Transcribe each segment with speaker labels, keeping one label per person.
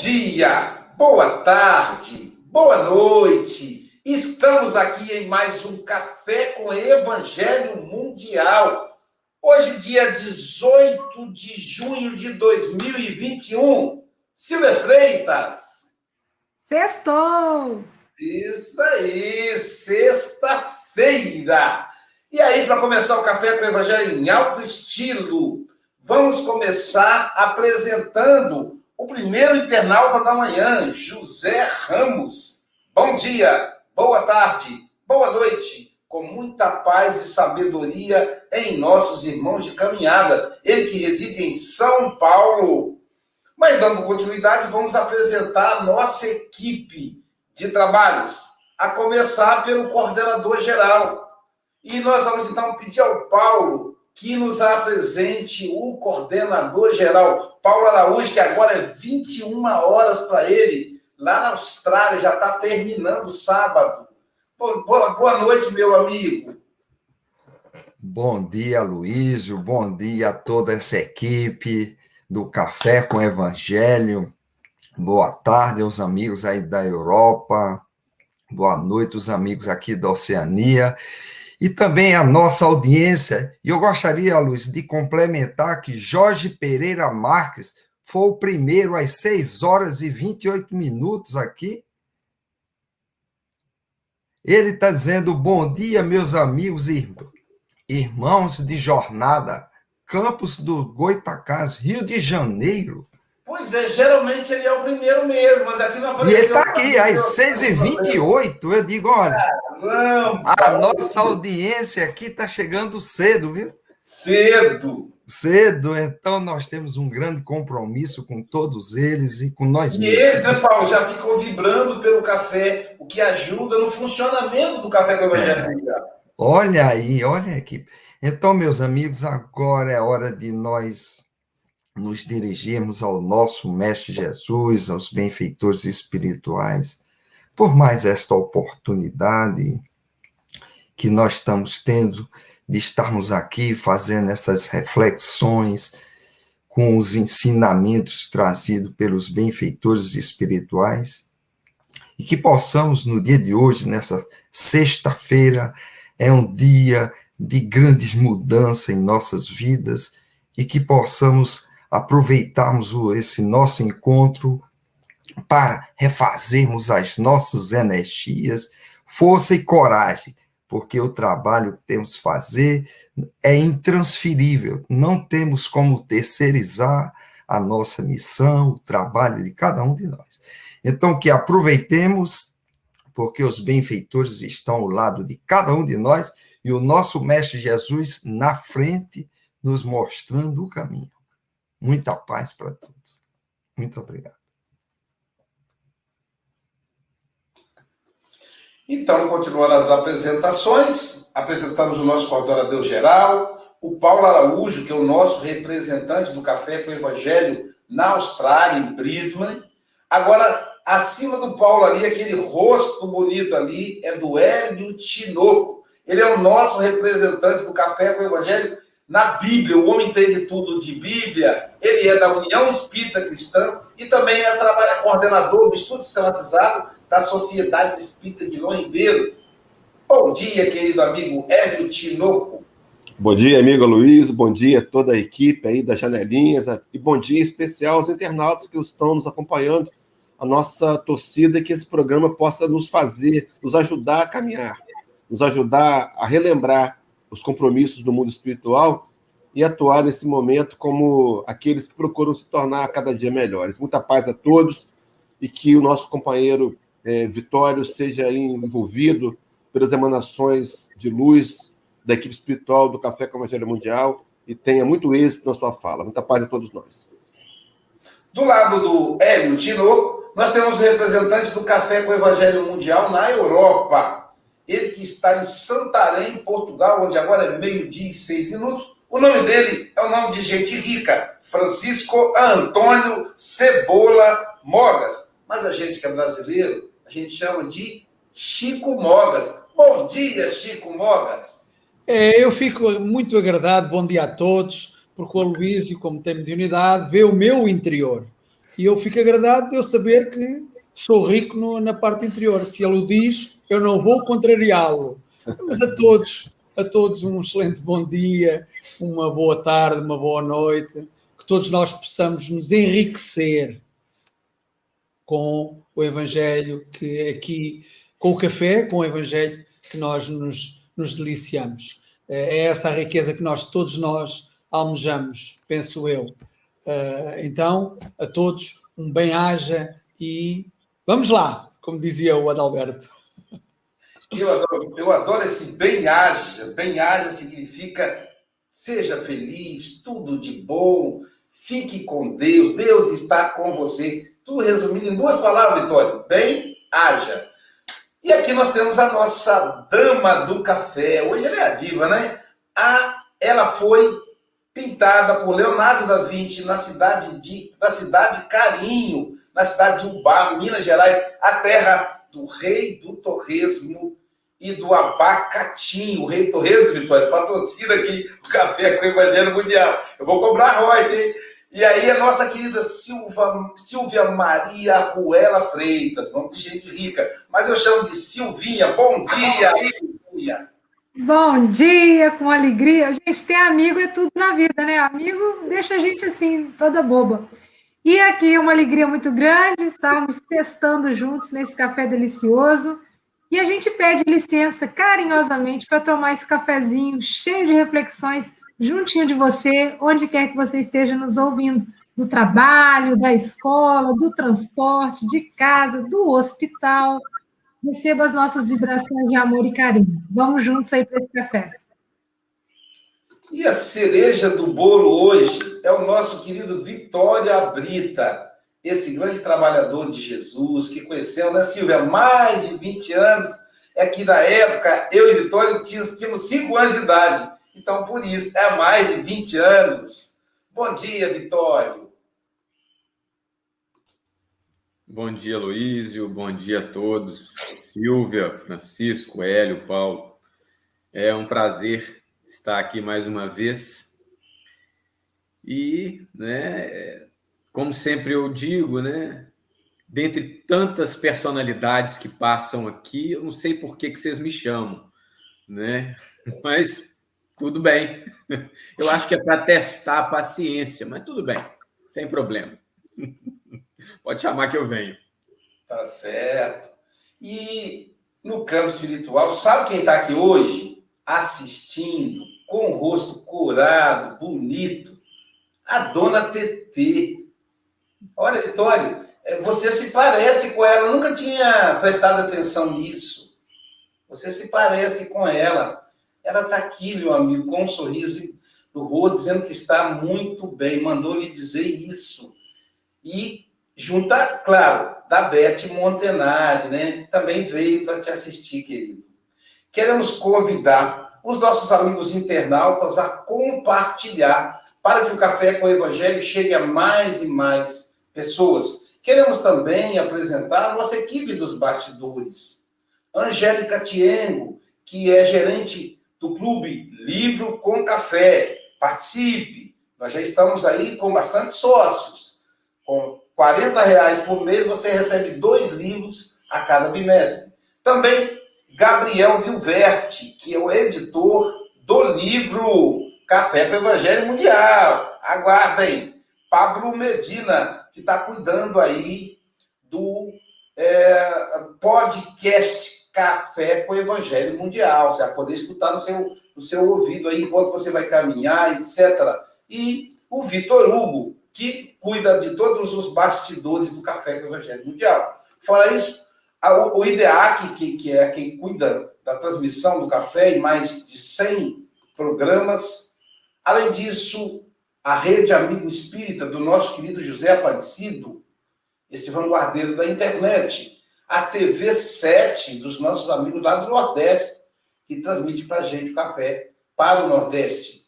Speaker 1: dia, boa tarde, boa noite. Estamos aqui em mais um Café com Evangelho Mundial. Hoje, dia 18 de junho de 2021. Silvia Freitas.
Speaker 2: Sextou!
Speaker 1: Isso aí, sexta-feira. E aí, para começar o Café com Evangelho em alto estilo, vamos começar apresentando o primeiro internauta da manhã, José Ramos. Bom dia, boa tarde, boa noite, com muita paz e sabedoria em nossos irmãos de caminhada. Ele que reside em São Paulo. Mas dando continuidade, vamos apresentar a nossa equipe de trabalhos, a começar pelo coordenador geral. E nós vamos então pedir ao Paulo que nos apresente o coordenador geral, Paulo Araújo, que agora é 21 horas para ele, lá na Austrália, já está terminando o sábado. Boa, boa noite, meu amigo.
Speaker 3: Bom dia, Luísio. Bom dia a toda essa equipe do Café com Evangelho. Boa tarde aos amigos aí da Europa. Boa noite, os amigos aqui da Oceania e também a nossa audiência. E eu gostaria, Luiz, de complementar que Jorge Pereira Marques foi o primeiro às 6 horas e 28 minutos aqui. Ele está dizendo: bom dia, meus amigos e irmãos de jornada, Campos do Goitacás, Rio de Janeiro.
Speaker 1: Pois é, geralmente ele é o primeiro mesmo, mas aqui não apareceu.
Speaker 3: E ele está aqui, às 6h28. Eu digo, olha, Caramba, a nossa audiência aqui está chegando cedo, viu?
Speaker 1: Cedo.
Speaker 3: Cedo, então nós temos um grande compromisso com todos eles e com nós
Speaker 1: e
Speaker 3: mesmos.
Speaker 1: E eles, né, Paulo, já ficam vibrando pelo café, o que ajuda no funcionamento do Café com Evangelho.
Speaker 3: É. Olha aí, olha aqui. Então, meus amigos, agora é hora de nós nos dirigirmos ao nosso Mestre Jesus, aos benfeitores espirituais, por mais esta oportunidade que nós estamos tendo de estarmos aqui fazendo essas reflexões com os ensinamentos trazidos pelos benfeitores espirituais e que possamos no dia de hoje, nessa sexta-feira, é um dia de grandes mudanças em nossas vidas e que possamos aproveitarmos esse nosso encontro para refazermos as nossas energias, força e coragem, porque o trabalho que temos que fazer é intransferível, não temos como terceirizar a nossa missão, o trabalho de cada um de nós. Então, que aproveitemos, porque os benfeitores estão ao lado de cada um de nós e o nosso Mestre Jesus na frente, nos mostrando o caminho. Muita paz para todos. Muito obrigado.
Speaker 1: Então, continuando as apresentações, apresentamos o nosso coordenador geral, o Paulo Araújo, que é o nosso representante do Café com o Evangelho na Austrália, em Brisbane. Agora, acima do Paulo ali, aquele rosto bonito ali, é do Hélio Tinoco. Ele é o nosso representante do Café com o Evangelho na Bíblia, o homem entende tudo de Bíblia, ele é da União Espírita Cristã e também é trabalha coordenador do estudo sistematizado da Sociedade Espírita de Loimbeiro. Bom dia, querido amigo Hélio Tinoco.
Speaker 4: Bom dia, amigo Luiz, bom dia a toda a equipe aí das janelinhas e bom dia especial aos internautas que estão nos acompanhando. A nossa torcida é que esse programa possa nos fazer, nos ajudar a caminhar, nos ajudar a relembrar os compromissos do mundo espiritual e atuar nesse momento como aqueles que procuram se tornar cada dia melhores. Muita paz a todos e que o nosso companheiro é, Vitório seja envolvido pelas emanações de luz da equipe espiritual do Café com Evangelho Mundial e tenha muito êxito na sua fala. Muita paz a todos nós.
Speaker 1: Do lado do Hélio Tinoco, Nós temos o representante do Café com o Evangelho Mundial na Europa. Ele que está em Santarém, Portugal, onde agora é meio-dia e seis minutos. O nome dele é o nome de gente rica, Francisco Antônio Cebola Mogas. Mas a gente que é brasileiro, a gente chama de Chico Mogas. Bom dia, Chico Mogas.
Speaker 5: É, eu fico muito agradado, bom dia a todos, porque o Aloísio, como tem unidade, vê o meu interior. E eu fico agradado de eu saber que sou rico no, na parte interior. Se ele o diz, eu não vou contrariá-lo. Mas a todos, a todos um excelente bom dia, uma boa tarde, uma boa noite, que todos nós possamos nos enriquecer com o Evangelho que aqui, com o café, com o Evangelho que nós nos, nos deliciamos. É essa a riqueza que nós, todos nós, almejamos, penso eu. Uh, então, a todos, um bem-aja e vamos lá, como dizia o Adalberto.
Speaker 1: Eu adoro, eu adoro esse bem-aja. Bem-aja significa seja feliz, tudo de bom, fique com Deus, Deus está com você. Tudo resumido em duas palavras, Vitória: bem-aja. E aqui nós temos a nossa dama do café. Hoje ela é a diva, né? A, ela foi pintada por Leonardo da Vinci na cidade de na cidade Carinho, na cidade de Ubá, Minas Gerais, a terra do rei do torresmo e do abacatinho. O rei torresmo, Vitória, patrocina aqui o café com o Evangelho Mundial. Eu vou cobrar royalties, hein? E aí a nossa querida Silva, Silvia Maria Ruela Freitas, vamos de gente rica, mas eu chamo de Silvinha. Bom dia, Silvinha.
Speaker 2: Bom dia, com alegria. Gente, ter amigo é tudo na vida, né? Amigo deixa a gente assim, toda boba. E aqui é uma alegria muito grande estarmos testando juntos nesse café delicioso. E a gente pede licença carinhosamente para tomar esse cafezinho cheio de reflexões juntinho de você, onde quer que você esteja nos ouvindo, do trabalho, da escola, do transporte, de casa, do hospital, Receba as nossas vibrações de amor e carinho. Vamos juntos aí para esse café.
Speaker 1: E a cereja do bolo hoje é o nosso querido Vitória Brita, esse grande trabalhador de Jesus que conheceu, né, Silvia, mais de 20 anos. É que na época eu e Vitória tínhamos, tínhamos 5 anos de idade. Então, por isso, é mais de 20 anos. Bom dia, Vitório.
Speaker 6: Bom dia, Luísio. Bom dia a todos. Silvia, Francisco, Hélio, Paulo. É um prazer estar aqui mais uma vez. E, né, como sempre eu digo, né, dentre tantas personalidades que passam aqui, eu não sei por que, que vocês me chamam, né? Mas tudo bem. Eu acho que é para testar a paciência, mas tudo bem, sem problema. Pode chamar que eu venho.
Speaker 1: Tá certo. E no campo espiritual, sabe quem está aqui hoje? Assistindo, com o rosto curado, bonito? A dona TT. Olha, Vitório, é, você se parece com ela. Eu nunca tinha prestado atenção nisso. Você se parece com ela. Ela está aqui, meu amigo, com um sorriso no rosto, dizendo que está muito bem. Mandou lhe dizer isso. E junta, claro, da Beth Montenari, né, que também veio para te assistir, querido. Queremos convidar os nossos amigos internautas a compartilhar para que o Café com o Evangelho chegue a mais e mais pessoas. Queremos também apresentar a nossa equipe dos bastidores. Angélica Tiengo, que é gerente do Clube Livro com Café. Participe! Nós já estamos aí com bastante sócios, com 40 reais por mês, você recebe dois livros a cada bimestre. Também Gabriel Vilverte, que é o editor do livro Café com Evangelho Mundial. Aguardem. Pablo Medina, que está cuidando aí do é, podcast Café com Evangelho Mundial. Você vai poder escutar no seu, no seu ouvido aí enquanto você vai caminhar, etc. E o Vitor Hugo, que cuida de todos os bastidores do Café com Evangelho Mundial. Fora isso, o IDEAC, que, que é quem cuida da transmissão do café em mais de 100 programas. Além disso, a Rede Amigo Espírita do nosso querido José Aparecido, esse vanguardeiro da internet. A TV 7 dos nossos amigos lá do Nordeste, que transmite para a gente o café para o Nordeste.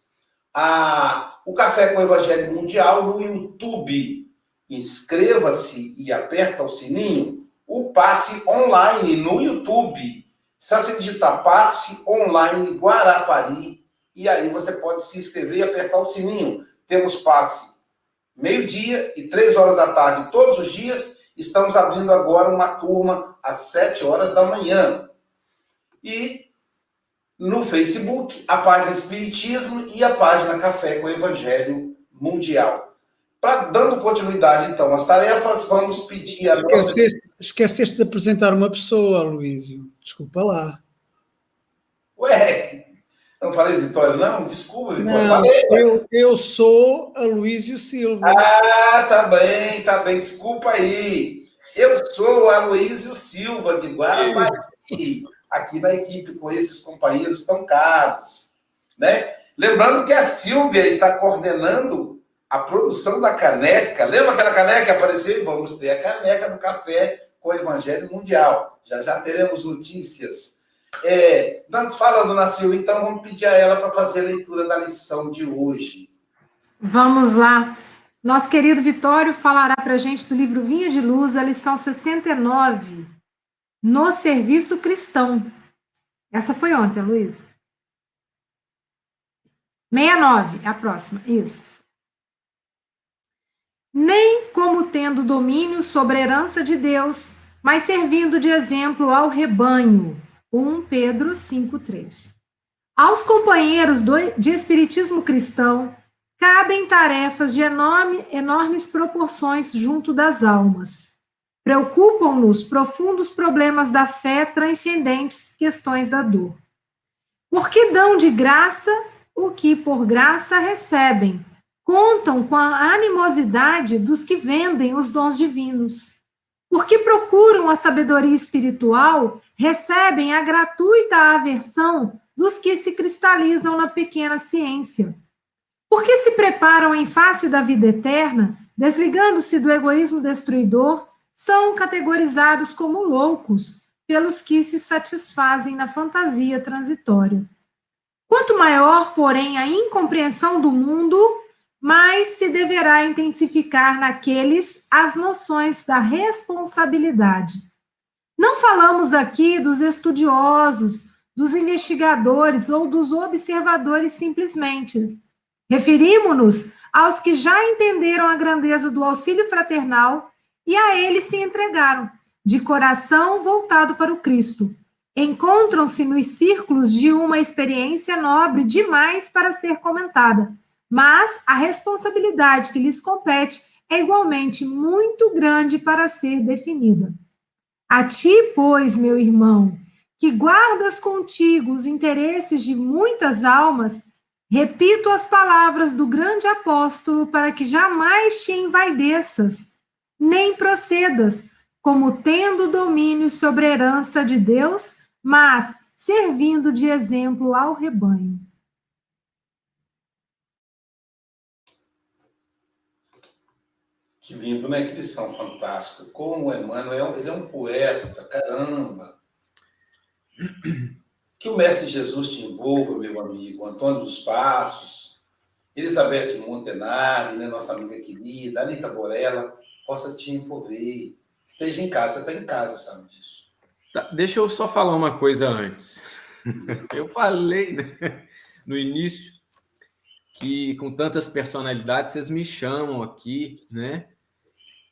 Speaker 1: A, o Café com o Evangelho Mundial no YouTube. Inscreva-se e aperta o sininho. O passe online no YouTube. Se você digitar passe online Guarapari, e aí você pode se inscrever e apertar o sininho. Temos passe meio-dia e três horas da tarde todos os dias. Estamos abrindo agora uma turma às sete horas da manhã. E no Facebook, a página Espiritismo e a página Café com Evangelho Mundial. Pra, dando continuidade, então, às tarefas, vamos pedir a
Speaker 5: nossa... Esqueceste de apresentar uma pessoa, Luísio. Desculpa lá.
Speaker 1: Ué, não falei Vitória, não? Desculpa, Vitória.
Speaker 5: Não, eu, eu sou a Luísio Silva.
Speaker 1: Ah, tá bem, tá bem. Desculpa aí. Eu sou a Luísio Silva, de Guarapari aqui na equipe com esses companheiros tão caros, né? Lembrando que a Silvia está coordenando a produção da caneca. Lembra aquela caneca que apareceu? Vamos ter a caneca do café com o Evangelho Mundial. Já já teremos notícias. É, antes falando na Silvia, então vamos pedir a ela para fazer a leitura da lição de hoje.
Speaker 2: Vamos lá. Nosso querido Vitório falará para a gente do livro Vinha de Luz, a lição 69 no serviço cristão. Essa foi ontem, Luiz. 69, é a próxima. Isso. Nem como tendo domínio sobre a herança de Deus, mas servindo de exemplo ao rebanho. 1 Pedro 5:3. Aos companheiros do, de espiritismo cristão cabem tarefas de enorme, enormes proporções junto das almas Preocupam-nos profundos problemas da fé transcendentes questões da dor. Porque dão de graça o que por graça recebem. Contam com a animosidade dos que vendem os dons divinos. Porque procuram a sabedoria espiritual, recebem a gratuita aversão dos que se cristalizam na pequena ciência. Porque se preparam em face da vida eterna, desligando-se do egoísmo destruidor, são categorizados como loucos pelos que se satisfazem na fantasia transitória. Quanto maior, porém, a incompreensão do mundo, mais se deverá intensificar naqueles as noções da responsabilidade. Não falamos aqui dos estudiosos, dos investigadores ou dos observadores simplesmente. Referimos-nos aos que já entenderam a grandeza do auxílio fraternal e a ele se entregaram, de coração voltado para o Cristo. Encontram-se nos círculos de uma experiência nobre demais para ser comentada, mas a responsabilidade que lhes compete é igualmente muito grande para ser definida. A ti, pois, meu irmão, que guardas contigo os interesses de muitas almas, repito as palavras do grande apóstolo para que jamais te envaideças nem procedas como tendo domínio sobre a herança de Deus, mas servindo de exemplo ao rebanho.
Speaker 1: Que lindo, né? Que lição fantástica. Como o Emmanuel, ele é um poeta, caramba. Que o Mestre Jesus te envolva, meu amigo. Antônio dos Passos, Elizabeth Montenari, né? nossa amiga querida, Anitta Borella possa te envolver. Esteja em casa, você está em casa, sabe disso.
Speaker 6: Tá, deixa eu só falar uma coisa antes. eu falei né, no início que com tantas personalidades vocês me chamam aqui, né?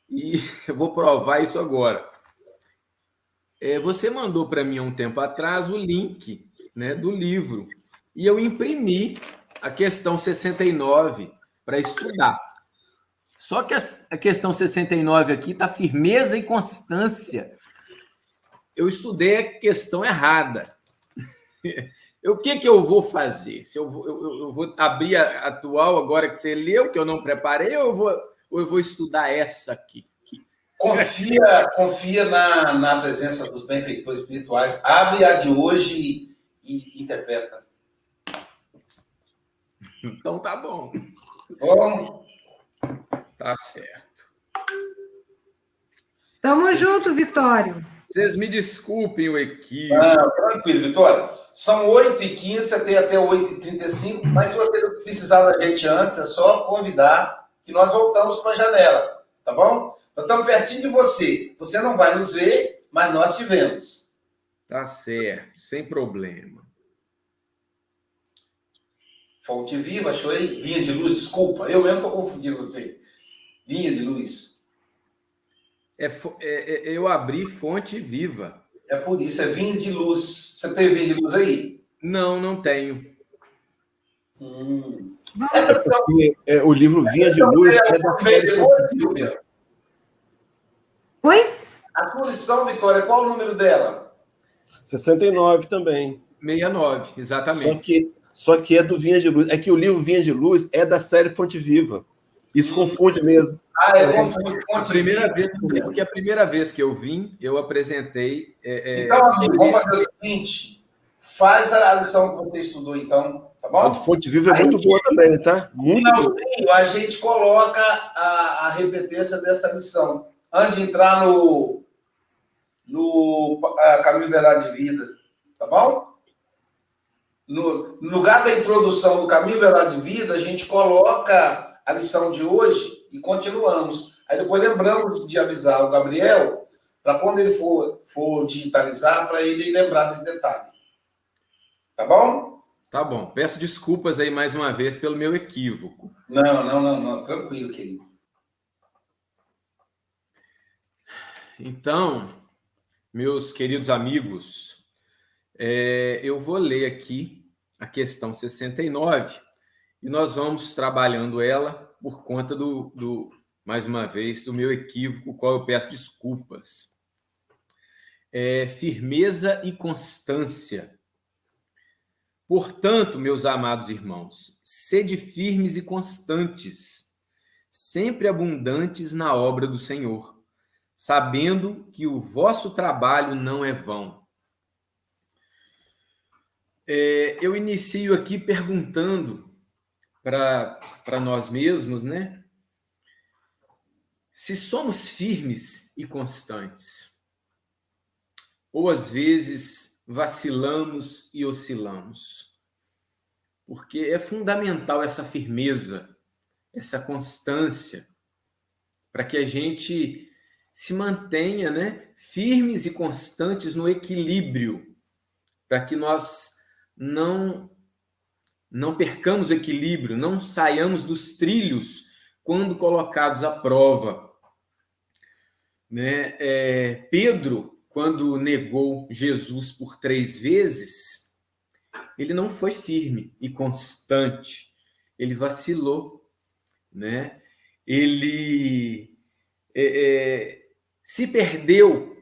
Speaker 6: E eu vou provar isso agora. É, você mandou para mim há um tempo atrás o link né, do livro e eu imprimi a questão 69 para estudar. Só que a questão 69 aqui está firmeza e constância. Eu estudei a questão errada. O que, que eu vou fazer? Se eu, vou, eu, eu vou abrir a atual agora que você leu, que eu não preparei, ou eu vou, ou eu vou estudar essa aqui?
Speaker 1: Confia, confia na, na presença dos benfeitores espirituais. Abre a de hoje e, e interpreta.
Speaker 6: Então tá bom.
Speaker 1: Bom.
Speaker 6: Tá certo.
Speaker 2: Tamo junto, Vitório.
Speaker 6: Vocês me desculpem o equívoco.
Speaker 1: Não, tranquilo, Vitória. São 8h15, você tem até 8h35, mas se você precisar da gente antes, é só convidar que nós voltamos para a janela, tá bom? Nós estamos pertinho de você. Você não vai nos ver, mas nós te vemos.
Speaker 6: Tá certo, sem problema.
Speaker 1: Fonte viva, achou aí? Vinha de luz, desculpa. Eu mesmo estou confundindo você. Vinha de luz.
Speaker 6: É, é, é, eu abri fonte viva.
Speaker 1: É por isso, é vinho de luz. Você tem vinho de luz aí?
Speaker 6: Não, não tenho.
Speaker 4: Hum. Essa porque, é, o livro Vinha de Luz é da série.
Speaker 1: Silvia.
Speaker 2: Oi?
Speaker 1: A sua lição, Vitória, qual o número dela?
Speaker 4: 69 também.
Speaker 6: 69, exatamente.
Speaker 4: Só que, só que é do Vinha de Luz. É que o livro Vinha de Luz é da série Fonte Viva. Isso confunde mesmo.
Speaker 1: Ah, é, confunde.
Speaker 6: A primeira vez, porque a primeira vez que eu vim, eu apresentei. É,
Speaker 1: então, assim, vamos fazer o seguinte: faz a lição que você estudou, então, tá bom?
Speaker 4: A fonte viva é muito boa também, tá? Muito
Speaker 1: boa. a gente coloca a, a repetência dessa lição antes de entrar no, no uh, Caminho Verdade de Vida, tá bom? No, no lugar da introdução do Caminho Verdade de Vida, a gente coloca a lição de hoje e continuamos. Aí depois lembramos de avisar o Gabriel para quando ele for, for digitalizar, para ele lembrar desse detalhe. Tá bom?
Speaker 6: Tá bom. Peço desculpas aí mais uma vez pelo meu equívoco.
Speaker 1: Não, não, não, não. Tranquilo, querido.
Speaker 6: Então, meus queridos amigos, é, eu vou ler aqui a questão 69 e nós vamos trabalhando ela por conta do, do, mais uma vez, do meu equívoco, qual eu peço desculpas. É, firmeza e constância. Portanto, meus amados irmãos, sede firmes e constantes, sempre abundantes na obra do Senhor, sabendo que o vosso trabalho não é vão. É, eu inicio aqui perguntando para nós mesmos, né? Se somos firmes e constantes, ou às vezes vacilamos e oscilamos, porque é fundamental essa firmeza, essa constância, para que a gente se mantenha, né, firmes e constantes no equilíbrio, para que nós não não percamos o equilíbrio, não saiamos dos trilhos quando colocados à prova. Né? É, Pedro, quando negou Jesus por três vezes, ele não foi firme e constante, ele vacilou, né? ele é, é, se perdeu,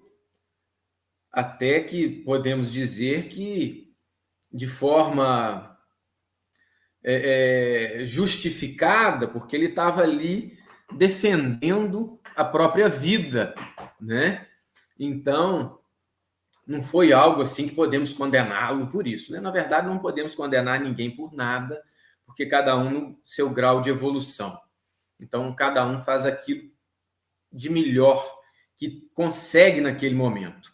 Speaker 6: até que podemos dizer que de forma é, é, justificada, porque ele estava ali defendendo a própria vida, né? Então, não foi algo assim que podemos condená-lo por isso, né? Na verdade, não podemos condenar ninguém por nada, porque cada um no seu grau de evolução. Então, cada um faz aquilo de melhor que consegue naquele momento.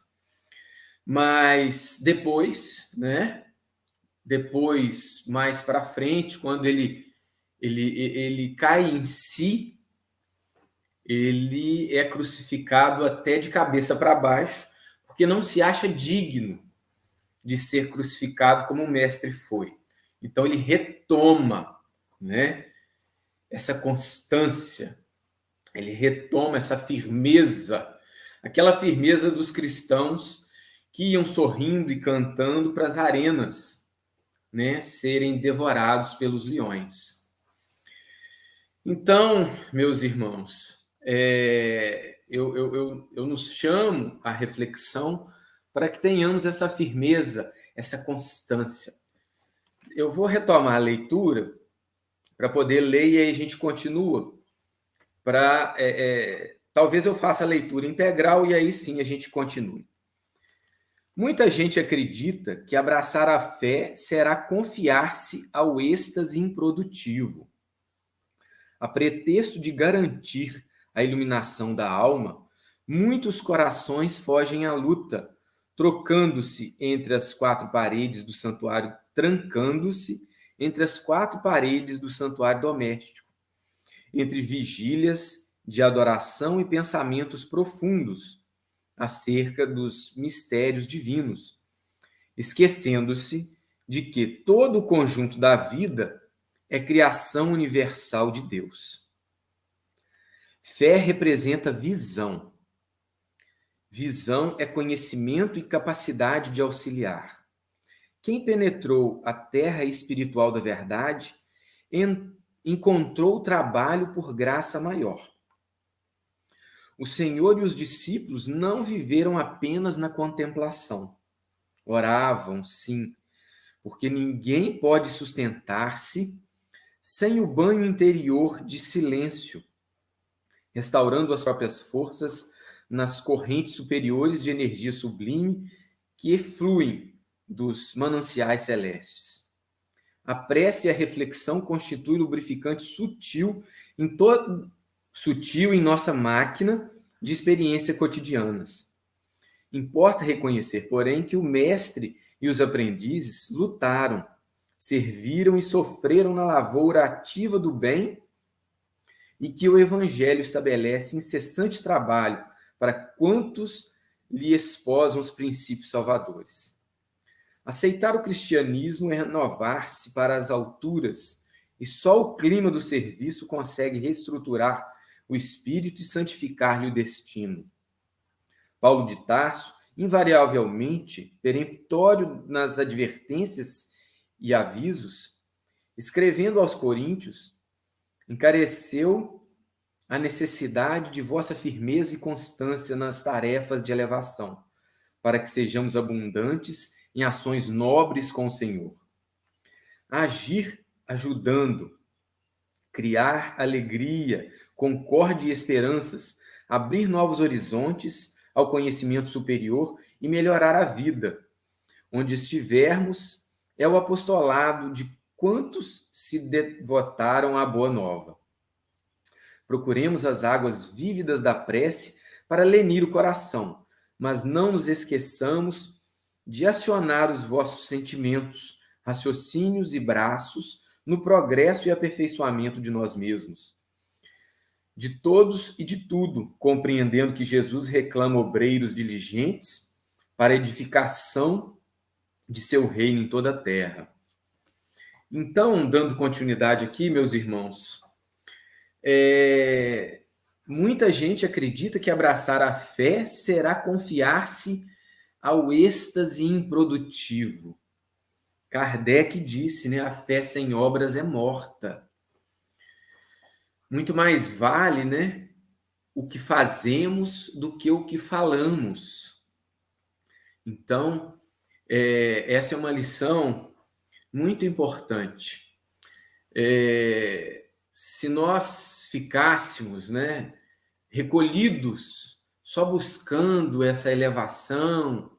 Speaker 6: Mas depois, né, depois, mais para frente, quando ele, ele, ele cai em si, ele é crucificado até de cabeça para baixo, porque não se acha digno de ser crucificado como o mestre foi. Então ele retoma, né, essa constância, ele retoma essa firmeza, aquela firmeza dos cristãos que iam sorrindo e cantando para as arenas né, serem devorados pelos leões. Então, meus irmãos, é, eu, eu, eu, eu nos chamo à reflexão para que tenhamos essa firmeza, essa constância. Eu vou retomar a leitura para poder ler e aí a gente continua. Para é, é, talvez eu faça a leitura integral e aí sim a gente continue. Muita gente acredita que abraçar a fé será confiar-se ao êxtase improdutivo. A pretexto de garantir a iluminação da alma, muitos corações fogem à luta, trocando-se entre as quatro paredes do santuário, trancando-se entre as quatro paredes do santuário doméstico, entre vigílias de adoração e pensamentos profundos acerca dos mistérios divinos, esquecendo-se de que todo o conjunto da vida é criação universal de Deus. Fé representa visão. Visão é conhecimento e capacidade de auxiliar. Quem penetrou a terra espiritual da verdade encontrou trabalho por graça maior. O Senhor e os discípulos não viveram apenas na contemplação. Oravam, sim, porque ninguém pode sustentar-se sem o banho interior de silêncio, restaurando as próprias forças nas correntes superiores de energia sublime que efluem dos mananciais celestes. A prece e a reflexão constituem lubrificante sutil em todo sutil em nossa máquina de experiência cotidianas. Importa reconhecer, porém, que o mestre e os aprendizes lutaram, serviram e sofreram na lavoura ativa do bem e que o Evangelho estabelece incessante trabalho para quantos lhe esposam os princípios salvadores. Aceitar o cristianismo é renovar-se para as alturas, e só o clima do serviço consegue reestruturar o espírito e santificar-lhe o destino. Paulo de Tarso invariavelmente peremptório nas advertências e avisos, escrevendo aos Coríntios, encareceu a necessidade de vossa firmeza e constância nas tarefas de elevação, para que sejamos abundantes em ações nobres com o Senhor. Agir ajudando, criar alegria, concórdia e esperanças, abrir novos horizontes ao conhecimento superior e melhorar a vida. Onde estivermos, é o apostolado de quantos se devotaram à boa nova. Procuremos as águas vívidas da prece para lenir o coração, mas não nos esqueçamos de acionar os vossos sentimentos, raciocínios e braços no progresso e aperfeiçoamento de nós mesmos de todos e de tudo, compreendendo que Jesus reclama obreiros diligentes para edificação de seu reino em toda a terra. Então, dando continuidade aqui, meus irmãos, é, muita gente acredita que abraçar a fé será confiar-se ao êxtase improdutivo. Kardec disse, né, a fé sem obras é morta muito mais vale, né, o que fazemos do que o que falamos. Então, é, essa é uma lição muito importante. É, se nós ficássemos, né, recolhidos, só buscando essa elevação,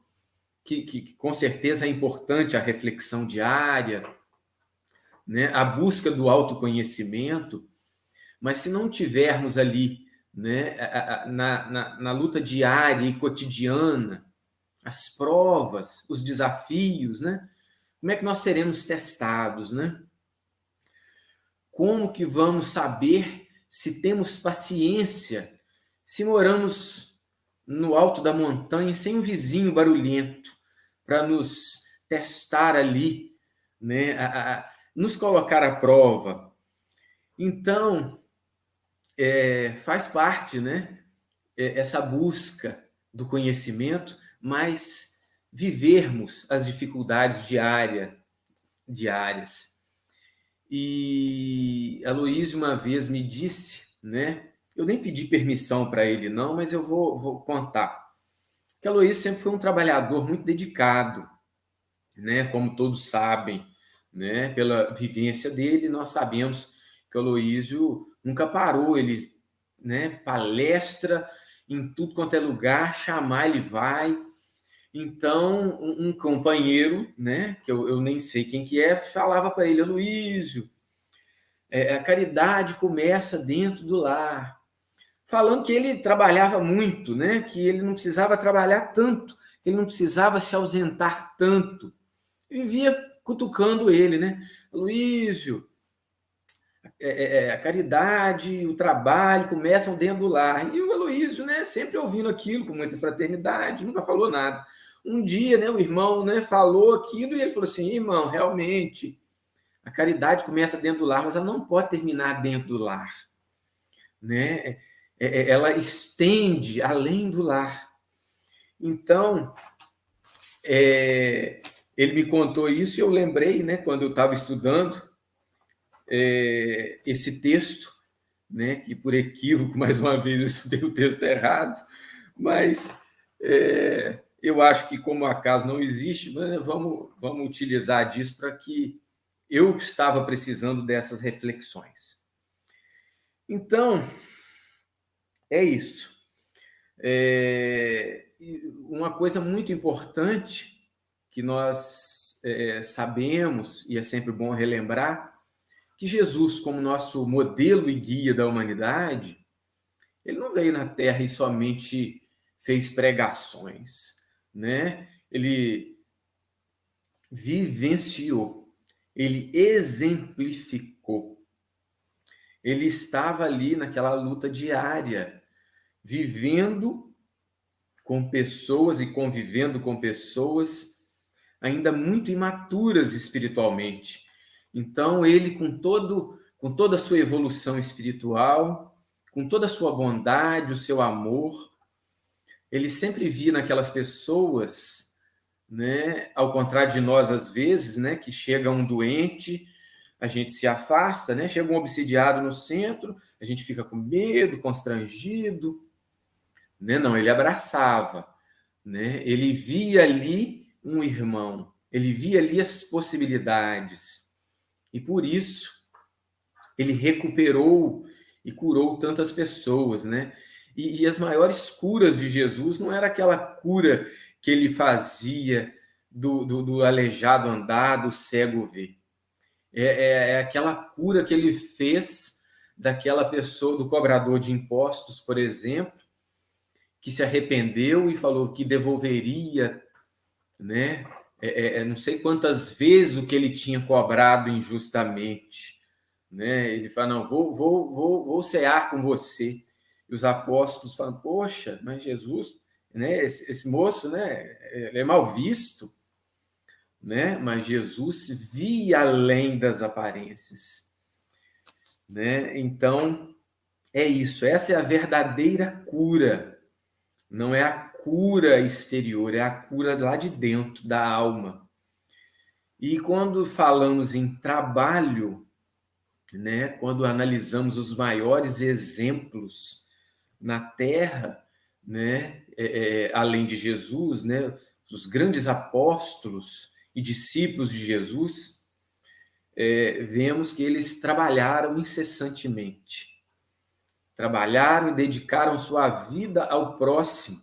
Speaker 6: que, que, que, com certeza é importante a reflexão diária, né, a busca do autoconhecimento, mas se não tivermos ali, né, na, na, na luta diária e cotidiana, as provas, os desafios, né? Como é que nós seremos testados, né? Como que vamos saber se temos paciência, se moramos no alto da montanha sem um vizinho barulhento para nos testar ali, né? A, a, nos colocar à prova. Então, é, faz parte, né? É, essa busca do conhecimento, mas vivermos as dificuldades diária, diárias. E a Luísa uma vez me disse, né? Eu nem pedi permissão para ele, não, mas eu vou, vou contar. Que a Luísa sempre foi um trabalhador muito dedicado, né? Como todos sabem, né? Pela vivência dele, nós sabemos que o Aloísio nunca parou, ele né, palestra em tudo quanto é lugar, chamar ele vai. Então, um, um companheiro, né, que eu, eu, nem sei quem que é, falava para ele, Aloísio, é, a caridade começa dentro do lar. falando que ele trabalhava muito, né? Que ele não precisava trabalhar tanto, que ele não precisava se ausentar tanto. Vivia cutucando ele, né? Luísio, é, é, é, a caridade, o trabalho começam dentro do lar. E o Aloísio, né, sempre ouvindo aquilo com muita fraternidade, nunca falou nada. Um dia, né, o irmão, né, falou aquilo e ele falou assim: "Irmão, realmente a caridade começa dentro do lar, mas ela não pode terminar dentro do lar, né? É, ela estende além do lar. Então, é, ele me contou isso e eu lembrei, né, quando eu estava estudando é, esse texto, né, que por equívoco, mais uma vez, eu estudei o texto errado, mas é, eu acho que, como acaso não existe, vamos, vamos utilizar disso para que eu estava precisando dessas reflexões. Então, é isso. É, uma coisa muito importante que nós é, sabemos, e é sempre bom relembrar, que Jesus, como nosso modelo e guia da humanidade, ele não veio na Terra e somente fez pregações, né? Ele vivenciou, ele exemplificou. Ele estava ali naquela luta diária, vivendo com pessoas e convivendo com pessoas ainda muito imaturas espiritualmente, então, ele, com, todo, com toda a sua evolução espiritual, com toda a sua bondade, o seu amor, ele sempre via naquelas pessoas, né, ao contrário de nós, às vezes, né, que chega um doente, a gente se afasta, né, chega um obsidiado no centro, a gente fica com medo, constrangido. Né? Não, ele abraçava, né? ele via ali um irmão, ele via ali as possibilidades. E por isso ele recuperou e curou tantas pessoas, né? E, e, as maiores curas de Jesus não era aquela cura que ele fazia do, do, do aleijado andar, do cego ver. É, é, é, aquela cura que ele fez daquela pessoa, do cobrador de impostos, por exemplo, que se arrependeu e falou que devolveria, né? É, é, é, não sei quantas vezes o que ele tinha cobrado injustamente. Né? Ele fala: Não, vou, vou, vou, vou cear com você. E os apóstolos falam: Poxa, mas Jesus, né, esse, esse moço né, ele é mal visto. Né? Mas Jesus via além das aparências. Né? Então, é isso. Essa é a verdadeira cura. Não é a cura exterior, é a cura lá de dentro da alma. E quando falamos em trabalho, né, quando analisamos os maiores exemplos na Terra, né, é, é, além de Jesus, né, os grandes apóstolos e discípulos de Jesus, é, vemos que eles trabalharam incessantemente. Trabalharam e dedicaram sua vida ao próximo,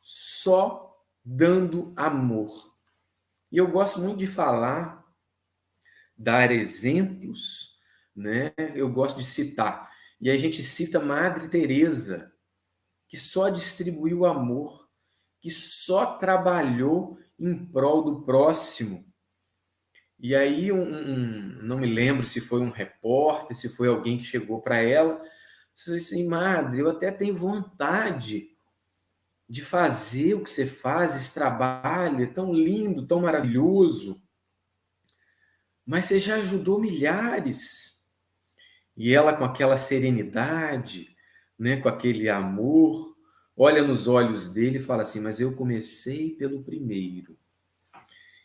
Speaker 6: só dando amor. E eu gosto muito de falar, dar exemplos, né? Eu gosto de citar. E a gente cita Madre Teresa, que só distribuiu amor, que só trabalhou em prol do próximo. E aí, um, um, não me lembro se foi um repórter, se foi alguém que chegou para ela, disse assim, Madre, eu até tenho vontade de fazer o que você faz, esse trabalho é tão lindo, tão maravilhoso. Mas você já ajudou milhares. E ela, com aquela serenidade, né, com aquele amor, olha nos olhos dele e fala assim: Mas eu comecei pelo primeiro.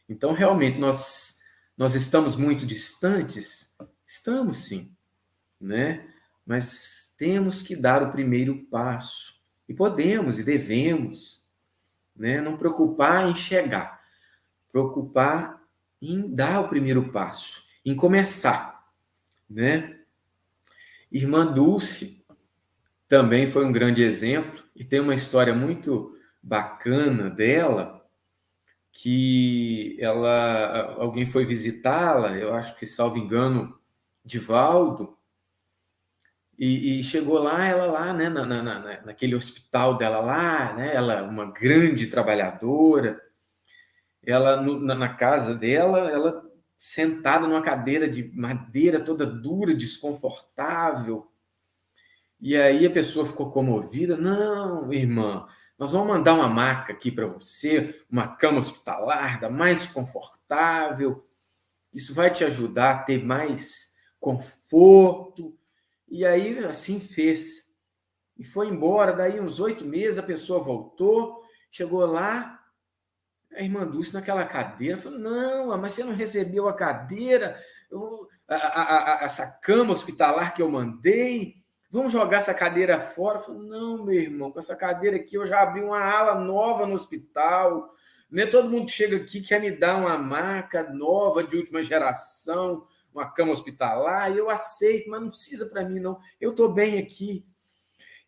Speaker 6: Então, realmente, nós, nós estamos muito distantes? Estamos sim, né? Mas temos que dar o primeiro passo. E podemos e devemos né, não preocupar em chegar, preocupar em dar o primeiro passo, em começar. Né? Irmã Dulce também foi um grande exemplo e tem uma história muito bacana dela que ela alguém foi visitá-la, eu acho que salvo engano, Divaldo, E, e, chegou lá, ela lá, né, na, na, na, naquele hospital dela lá, né, ela uma grande trabalhadora, ela no, na, na, casa dela, ela sentada numa cadeira de madeira toda dura, desconfortável. E aí a pessoa ficou comovida, não, irmã, nós vamos mandar uma maca aqui para você, uma cama hospitalar, da mais confortável. Isso vai te ajudar a ter mais conforto. E aí assim fez. E foi embora. Daí, uns oito meses, a pessoa voltou, chegou lá, a irmã Dulce naquela cadeira, falou: Não, mas você não recebeu a cadeira, eu, a, a, a, essa cama hospitalar que eu mandei. Vamos jogar essa cadeira fora? Eu falei, não, meu irmão, com essa cadeira aqui eu já abri uma ala nova no hospital. Nem todo mundo chega aqui quer me dar uma marca nova de última geração, uma cama hospitalar, e eu aceito, mas não precisa para mim, não. Eu estou bem aqui.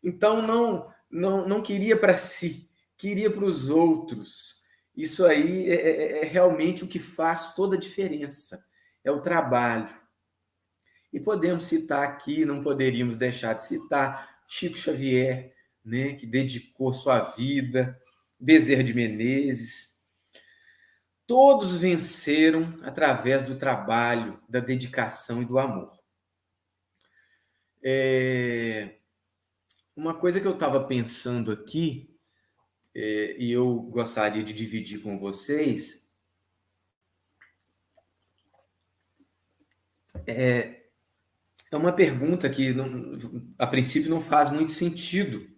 Speaker 6: Então, não, não, não queria para si, queria para os outros. Isso aí é, é, é realmente o que faz toda a diferença. É o trabalho e podemos citar aqui, não poderíamos deixar de citar Chico Xavier, né, que dedicou sua vida, Bezerra de Menezes. Todos venceram através do trabalho, da dedicação e do amor. É... Uma coisa que eu estava pensando aqui, é, e eu gostaria de dividir com vocês, é é uma pergunta que, não, a princípio, não faz muito sentido,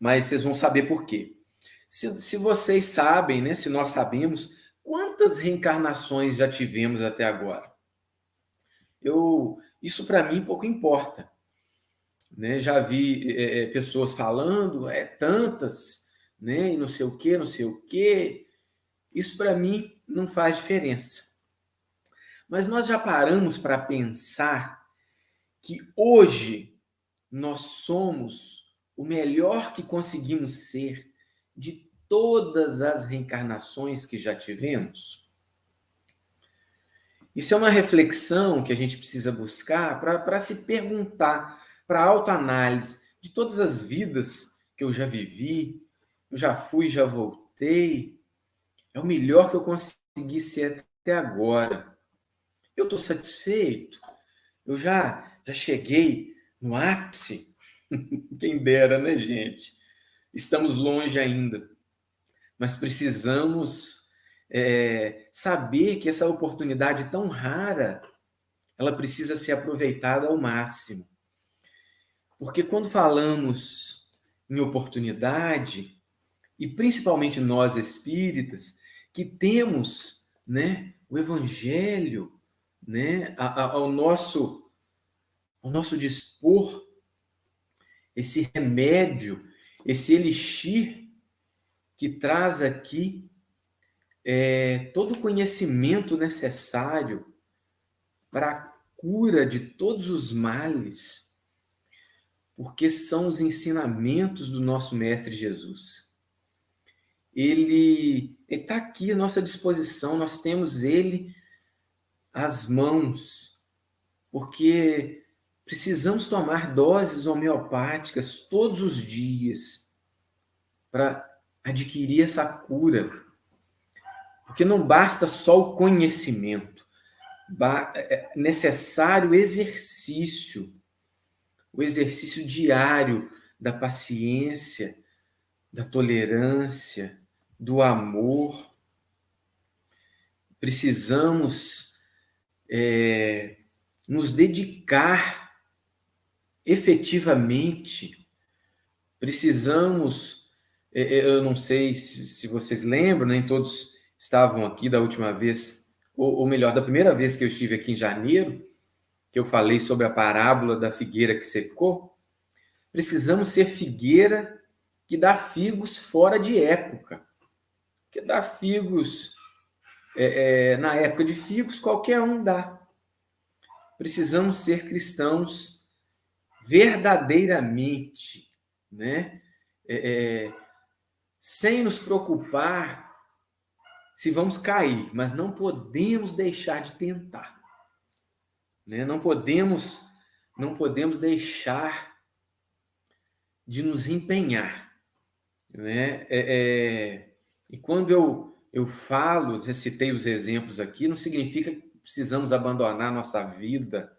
Speaker 6: mas vocês vão saber por quê. Se, se vocês sabem, né, se nós sabemos, quantas reencarnações já tivemos até agora? Eu, isso para mim pouco importa. Né? Já vi é, é, pessoas falando, é tantas, né? E não sei o que, não sei o que. Isso para mim não faz diferença. Mas nós já paramos para pensar que hoje nós somos o melhor que conseguimos ser de todas as reencarnações que já tivemos? Isso é uma reflexão que a gente precisa buscar para se perguntar, para autoanálise de todas as vidas que eu já vivi, eu já fui, já voltei. É o melhor que eu consegui ser até agora. Eu estou satisfeito? Eu já já cheguei no ápice. Quem dera, né, gente? Estamos longe ainda. Mas precisamos é, saber que essa oportunidade tão rara, ela precisa ser aproveitada ao máximo. Porque quando falamos em oportunidade, e principalmente nós espíritas, que temos né, o evangelho né, ao nosso ao nosso dispor esse remédio, esse elixir que traz aqui é, todo o conhecimento necessário para a cura de todos os males, porque são os ensinamentos do nosso Mestre Jesus. Ele está aqui à nossa disposição, nós temos ele às mãos, porque Precisamos tomar doses homeopáticas todos os dias para adquirir essa cura. Porque não basta só o conhecimento, é necessário exercício, o exercício diário da paciência, da tolerância, do amor. Precisamos é, nos dedicar efetivamente precisamos. É, é, eu não sei se vocês lembram, nem todos estavam aqui da última vez, ou melhor, da primeira vez que eu estive aqui em janeiro, que eu falei sobre a parábola da figueira que secou. Precisamos ser figueira que dá figos fora de época, que dá figos é, é, na época de figos, qualquer um dá. Precisamos ser cristãos verdadeiramente, né? É, é, sem nos preocupar se vamos cair, mas não podemos deixar de tentar. Né? Não podemos não podemos deixar de nos empenhar. Né? É, é, e quando eu, eu falo, eu citei os exemplos aqui, não significa que precisamos abandonar nossa vida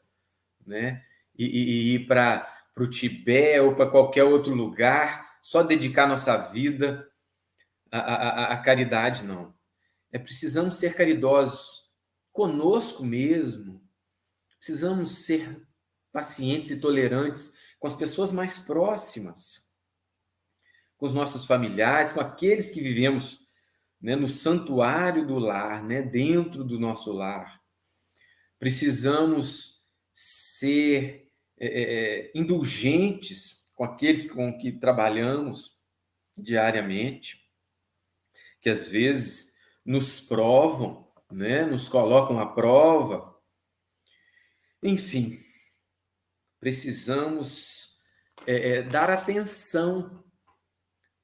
Speaker 6: né? e, e, e ir para o Tibete ou para qualquer outro lugar, só dedicar nossa vida à, à, à caridade, não. É precisamos ser caridosos conosco mesmo, precisamos ser pacientes e tolerantes com as pessoas mais próximas, com os nossos familiares, com aqueles que vivemos né, no santuário do lar, né, dentro do nosso lar. Precisamos ser é, é, é indulgentes com aqueles com que trabalhamos diariamente, que às vezes nos provam, né, nos colocam à prova. Enfim, precisamos é, é, dar atenção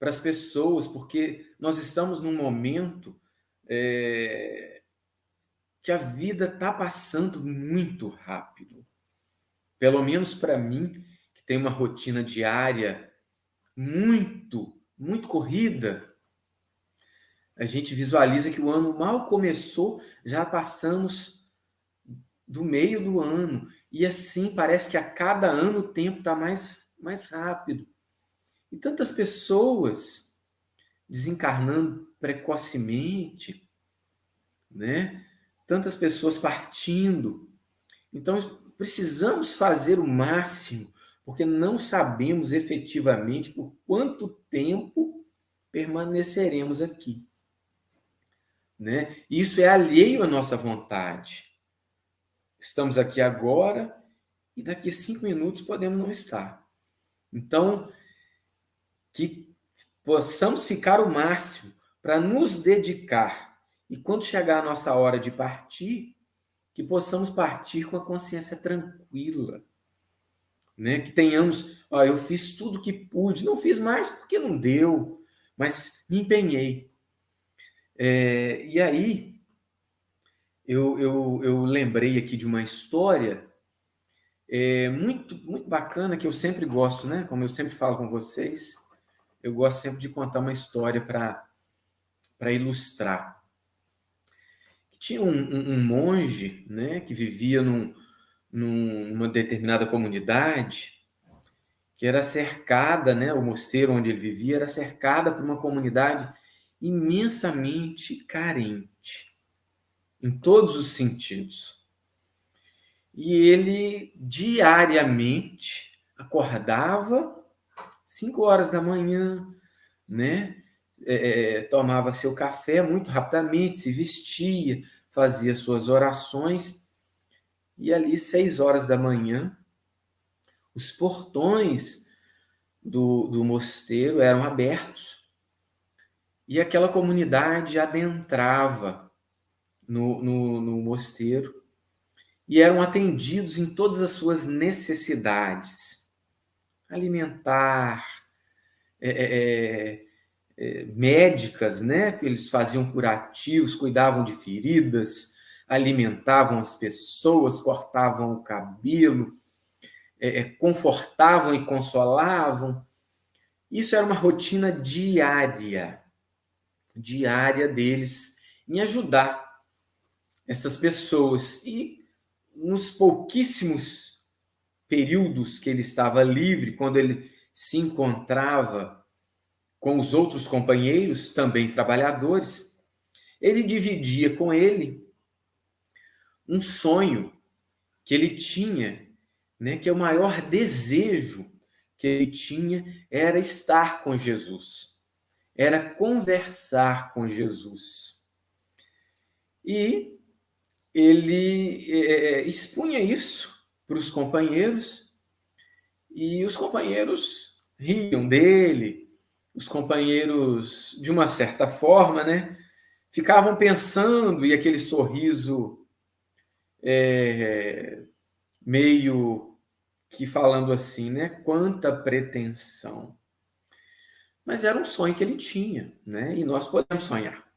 Speaker 6: para as pessoas, porque nós estamos num momento é, que a vida está passando muito rápido. Pelo menos para mim, que tem uma rotina diária muito, muito corrida, a gente visualiza que o ano mal começou, já passamos do meio do ano. E assim parece que a cada ano o tempo está mais, mais rápido. E tantas pessoas desencarnando precocemente, né? Tantas pessoas partindo. Então, precisamos fazer o máximo, porque não sabemos efetivamente por quanto tempo permaneceremos aqui. Né? Isso é alheio à nossa vontade. Estamos aqui agora e daqui a cinco minutos podemos não estar. Então, que possamos ficar o máximo para nos dedicar e quando chegar a nossa hora de partir, que possamos partir com a consciência tranquila, né? Que tenhamos, ó, eu fiz tudo que pude, não fiz mais porque não deu, mas me empenhei. É, e aí, eu, eu, eu lembrei aqui de uma história é, muito, muito bacana que eu sempre gosto, né? Como eu sempre falo com vocês, eu gosto sempre de contar uma história para ilustrar. Tinha um, um, um, monge né, que vivia num, numa determinada comunidade que era cercada, né, o mosteiro onde ele vivia era cercada por uma comunidade imensamente carente, em todos os sentidos. E ele diariamente acordava cinco horas da manhã, né? É, é, tomava seu café muito rapidamente, se vestia, fazia suas orações, e ali, seis horas da manhã, os portões do, do mosteiro eram abertos. E aquela comunidade adentrava no, no, no mosteiro e eram atendidos em todas as suas necessidades alimentar, é, é, é, é médicas, né? Eles faziam curativos, cuidavam de feridas, alimentavam as pessoas, cortavam o cabelo, é, confortavam e consolavam. Isso era uma rotina diária diária deles em ajudar essas pessoas. E nos pouquíssimos períodos que ele estava livre, quando ele se encontrava com os outros companheiros, também trabalhadores, ele dividia com ele um sonho que ele tinha, né, que é o maior desejo que ele tinha era estar com Jesus era conversar com Jesus. E ele é, expunha isso para os companheiros, e os companheiros riam dele, os companheiros, de uma certa forma, né, ficavam pensando, e aquele sorriso é, meio que falando assim, né, quanta pretensão. Mas era um sonho que ele tinha, né? E nós podemos sonhar.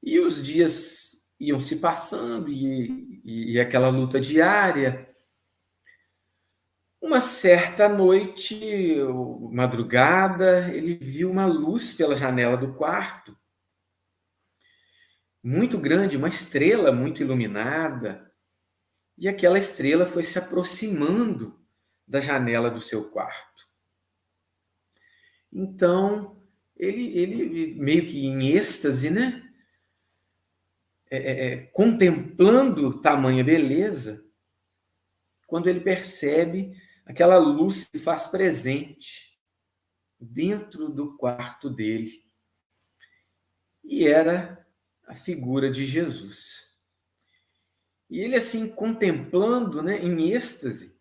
Speaker 6: E os dias iam se passando e, e, aquela luta diária. Uma certa noite, madrugada, ele viu uma luz pela janela do quarto, muito grande, uma estrela muito iluminada, e aquela estrela foi se aproximando da janela do seu quarto. Então, ele, ele meio que em êxtase, né? É, é, é, contemplando tamanha beleza, quando ele percebe aquela luz se faz presente dentro do quarto dele. E era a figura de Jesus. E ele, assim, contemplando, né, em êxtase,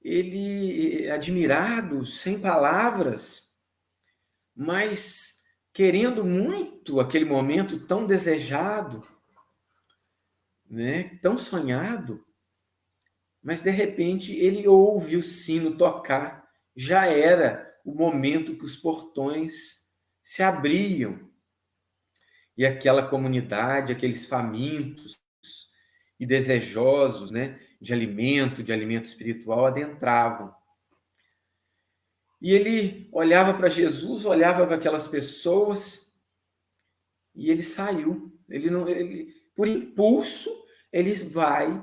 Speaker 6: ele, admirado, sem palavras, mas querendo muito aquele momento tão desejado, né, tão sonhado, mas de repente ele ouve o sino tocar. Já era o momento que os portões se abriam. E aquela comunidade, aqueles famintos e desejosos, né, de alimento, de alimento espiritual, adentravam. E ele olhava para Jesus, olhava para aquelas pessoas e ele saiu. Ele não, ele, por impulso, ele vai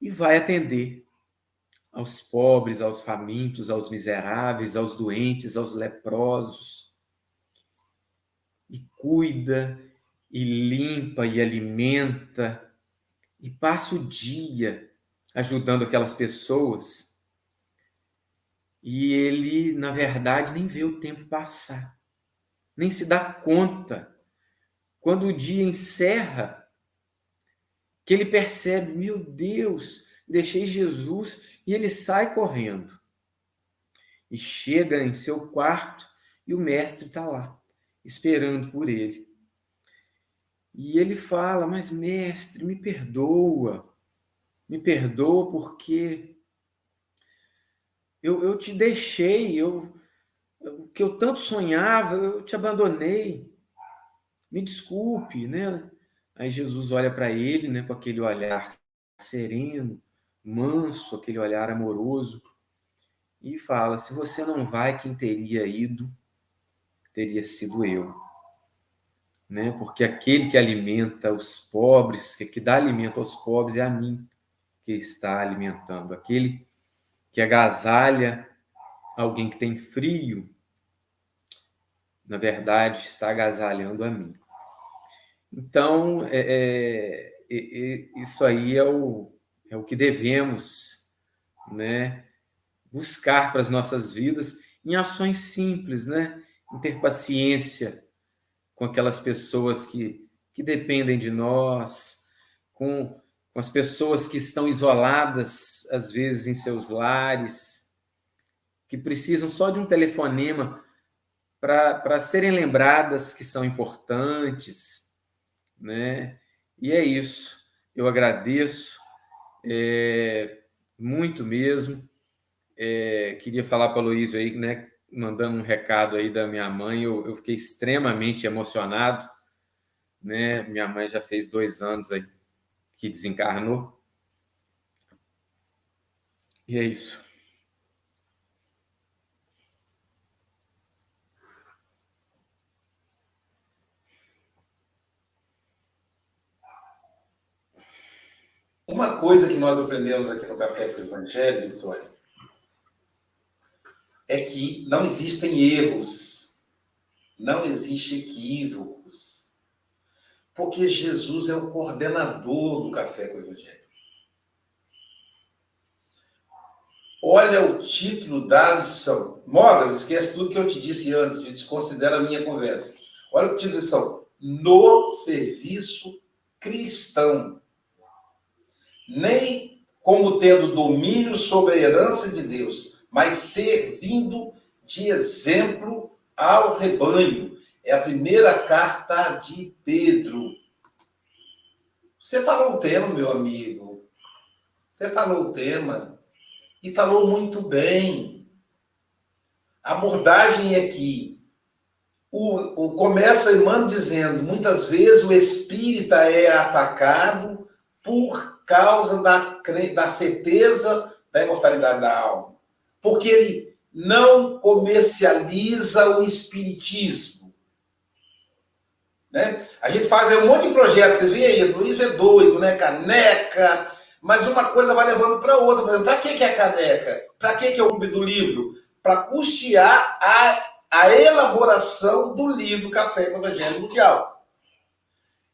Speaker 6: e vai atender aos pobres, aos famintos, aos miseráveis, aos doentes, aos leprosos. E cuida, e limpa, e alimenta, e passa o dia ajudando aquelas pessoas. E ele, na verdade, nem vê o tempo passar, nem se dá conta. Quando o dia encerra, que ele percebe, meu Deus, deixei Jesus e ele sai correndo. E chega em seu quarto e o mestre está lá, esperando por ele. E ele fala: Mas, mestre, me perdoa, me perdoa porque eu, eu te deixei, eu, o que eu tanto sonhava, eu te abandonei. Me desculpe, né? Aí Jesus olha para ele, né, com aquele olhar sereno, manso, aquele olhar amoroso, e fala: Se você não vai, quem teria ido teria sido eu. Né? Porque aquele que alimenta os pobres, que, que dá alimento aos pobres, é a mim que está alimentando. Aquele que agasalha alguém que tem frio, na verdade, está agasalhando a mim. Então, é, é, é, isso aí é o, é o que devemos né, buscar para as nossas vidas em ações simples, né? em ter paciência com aquelas pessoas que, que dependem de nós, com, com as pessoas que estão isoladas, às vezes, em seus lares, que precisam só de um telefonema para serem lembradas que são importantes né? E é isso. Eu agradeço é, muito mesmo. É, queria falar para o Luiz aí, né? Mandando um recado aí da minha mãe, eu, eu fiquei extremamente emocionado, né? Minha mãe já fez dois anos aí que desencarnou. E é isso.
Speaker 1: Uma coisa que nós aprendemos aqui no Café com o Evangelho, Vitória, é que não existem erros, não existem equívocos, porque Jesus é o coordenador do Café com o Evangelho. Olha o título da lição. Mogas, esquece tudo que eu te disse antes, desconsidera a minha conversa. Olha o título da lição. No serviço cristão nem como tendo domínio sobre a herança de Deus, mas servindo de exemplo ao rebanho. É a primeira carta de Pedro. Você falou o tema, meu amigo. Você falou o tema. E falou muito bem. A abordagem é que o, o começa Emmanuel dizendo, muitas vezes o espírita é atacado por causa da, da certeza da imortalidade da alma. Porque ele não comercializa o espiritismo. Né? A gente faz um monte de projetos, vocês veem aí, Luiz é doido, né? Caneca, mas uma coisa vai levando para outra. Por exemplo, para que, que é caneca? Para que, que é o clube do livro? Para custear a, a elaboração do livro Café com o Evangelho Mundial.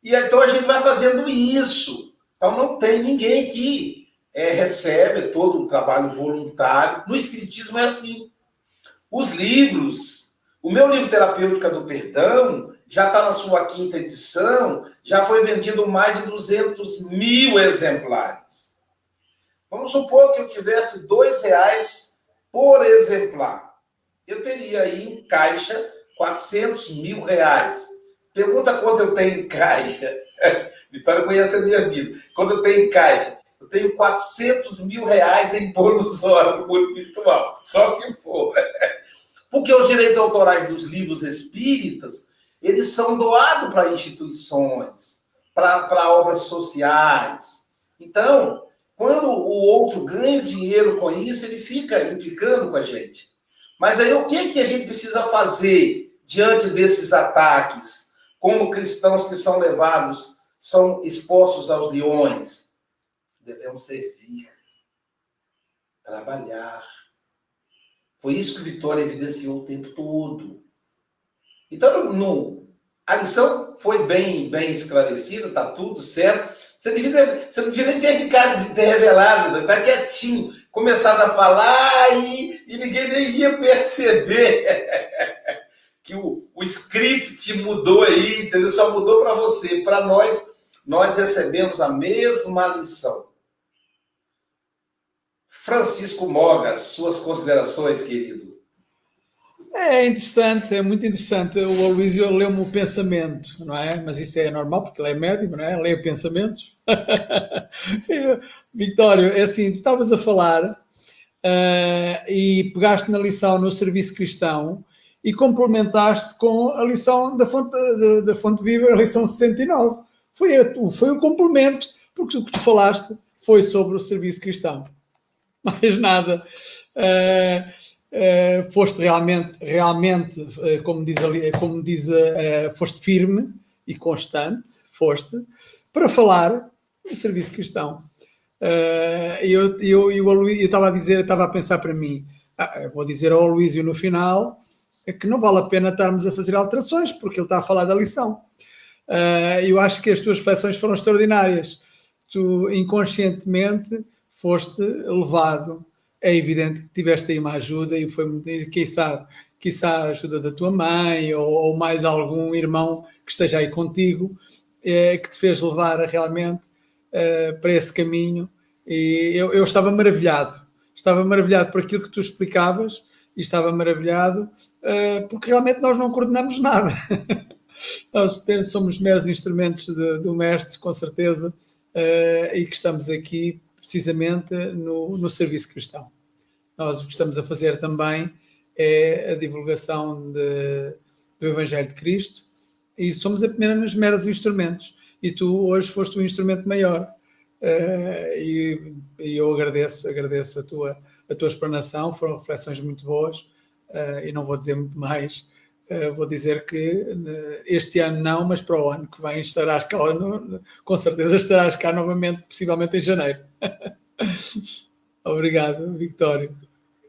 Speaker 1: E então a gente vai fazendo isso. Então não tem ninguém que é, recebe todo o trabalho voluntário. No Espiritismo é assim. Os livros, o meu livro Terapêutica do Perdão, já está na sua quinta edição, já foi vendido mais de 200 mil exemplares. Vamos supor que eu tivesse dois reais por exemplar. Eu teria aí em caixa 400 mil reais. Pergunta quanto eu tenho em caixa. Vitória conhece a minha vida. Quando eu tenho em caixa, eu tenho 400 mil reais em bônus hora no mundo virtual. Só se for. Porque os direitos autorais dos livros espíritas, eles são doados para instituições, para obras sociais. Então, quando o outro ganha dinheiro com isso, ele fica implicando com a gente. Mas aí o que, que a gente precisa fazer diante desses ataques? Como cristãos que são levados, são expostos aos leões? Devemos servir, trabalhar. Foi isso que Vitória evidenciou o tempo todo. Então, no, a lição foi bem, bem esclarecida, está tudo certo. Você, devia, você não devia nem ter ficado de ter revelado, tá quietinho, começado a falar e, e ninguém nem ia perceber que o, o script mudou aí, entendeu? Só mudou para você. Para nós, nós recebemos a mesma lição. Francisco Mogas, suas considerações, querido.
Speaker 5: É interessante, é muito interessante. O Aloysio leu-me o pensamento, não é? Mas isso é normal, porque ele é médico, não é? Leia pensamentos. Victório, é assim, tu estavas a falar uh, e pegaste na lição no serviço cristão e complementaste com a lição da fonte, da, da fonte viva, a lição 69. Foi, a, foi o complemento, porque o que tu falaste foi sobre o serviço cristão. Mais nada. Uh, Uh, foste realmente, realmente uh, como diz, ali, como diz foste firme e constante, foste, para falar do serviço cristão. eu, eu, eu estava a dizer, estava a pensar para mim, ah, vou dizer ao Luísio no final, é que não vale a pena estarmos a fazer alterações, porque ele está a falar da lição. eu acho que as tuas reflexões foram extraordinárias. Tu, inconscientemente, foste levado é evidente que tiveste aí uma ajuda e foi muito, quiçá, quiçá a ajuda da tua mãe ou, ou, mais algum irmão que esteja aí contigo, é, que te fez levar realmente é, para esse caminho. E eu, eu, estava maravilhado, estava maravilhado por aquilo que tu explicavas e estava maravilhado é, porque realmente nós não coordenamos nada. nós somos meros instrumentos de, do mestre, com certeza, e que estamos aqui precisamente no, no serviço cristão. Nós o que estamos a fazer também é a divulgação de, do Evangelho de Cristo e somos apenas meros instrumentos. E tu hoje foste um instrumento maior. Uh, e, e, eu agradeço, agradeço a tua, a tua explanação, foram reflexões muito boas uh, e não vou dizer muito mais. Uh, vou dizer que este ano não, mas para o ano que vem estarás cá, no, com certeza estarás cá novamente, possivelmente em janeiro. Obrigado, Victório.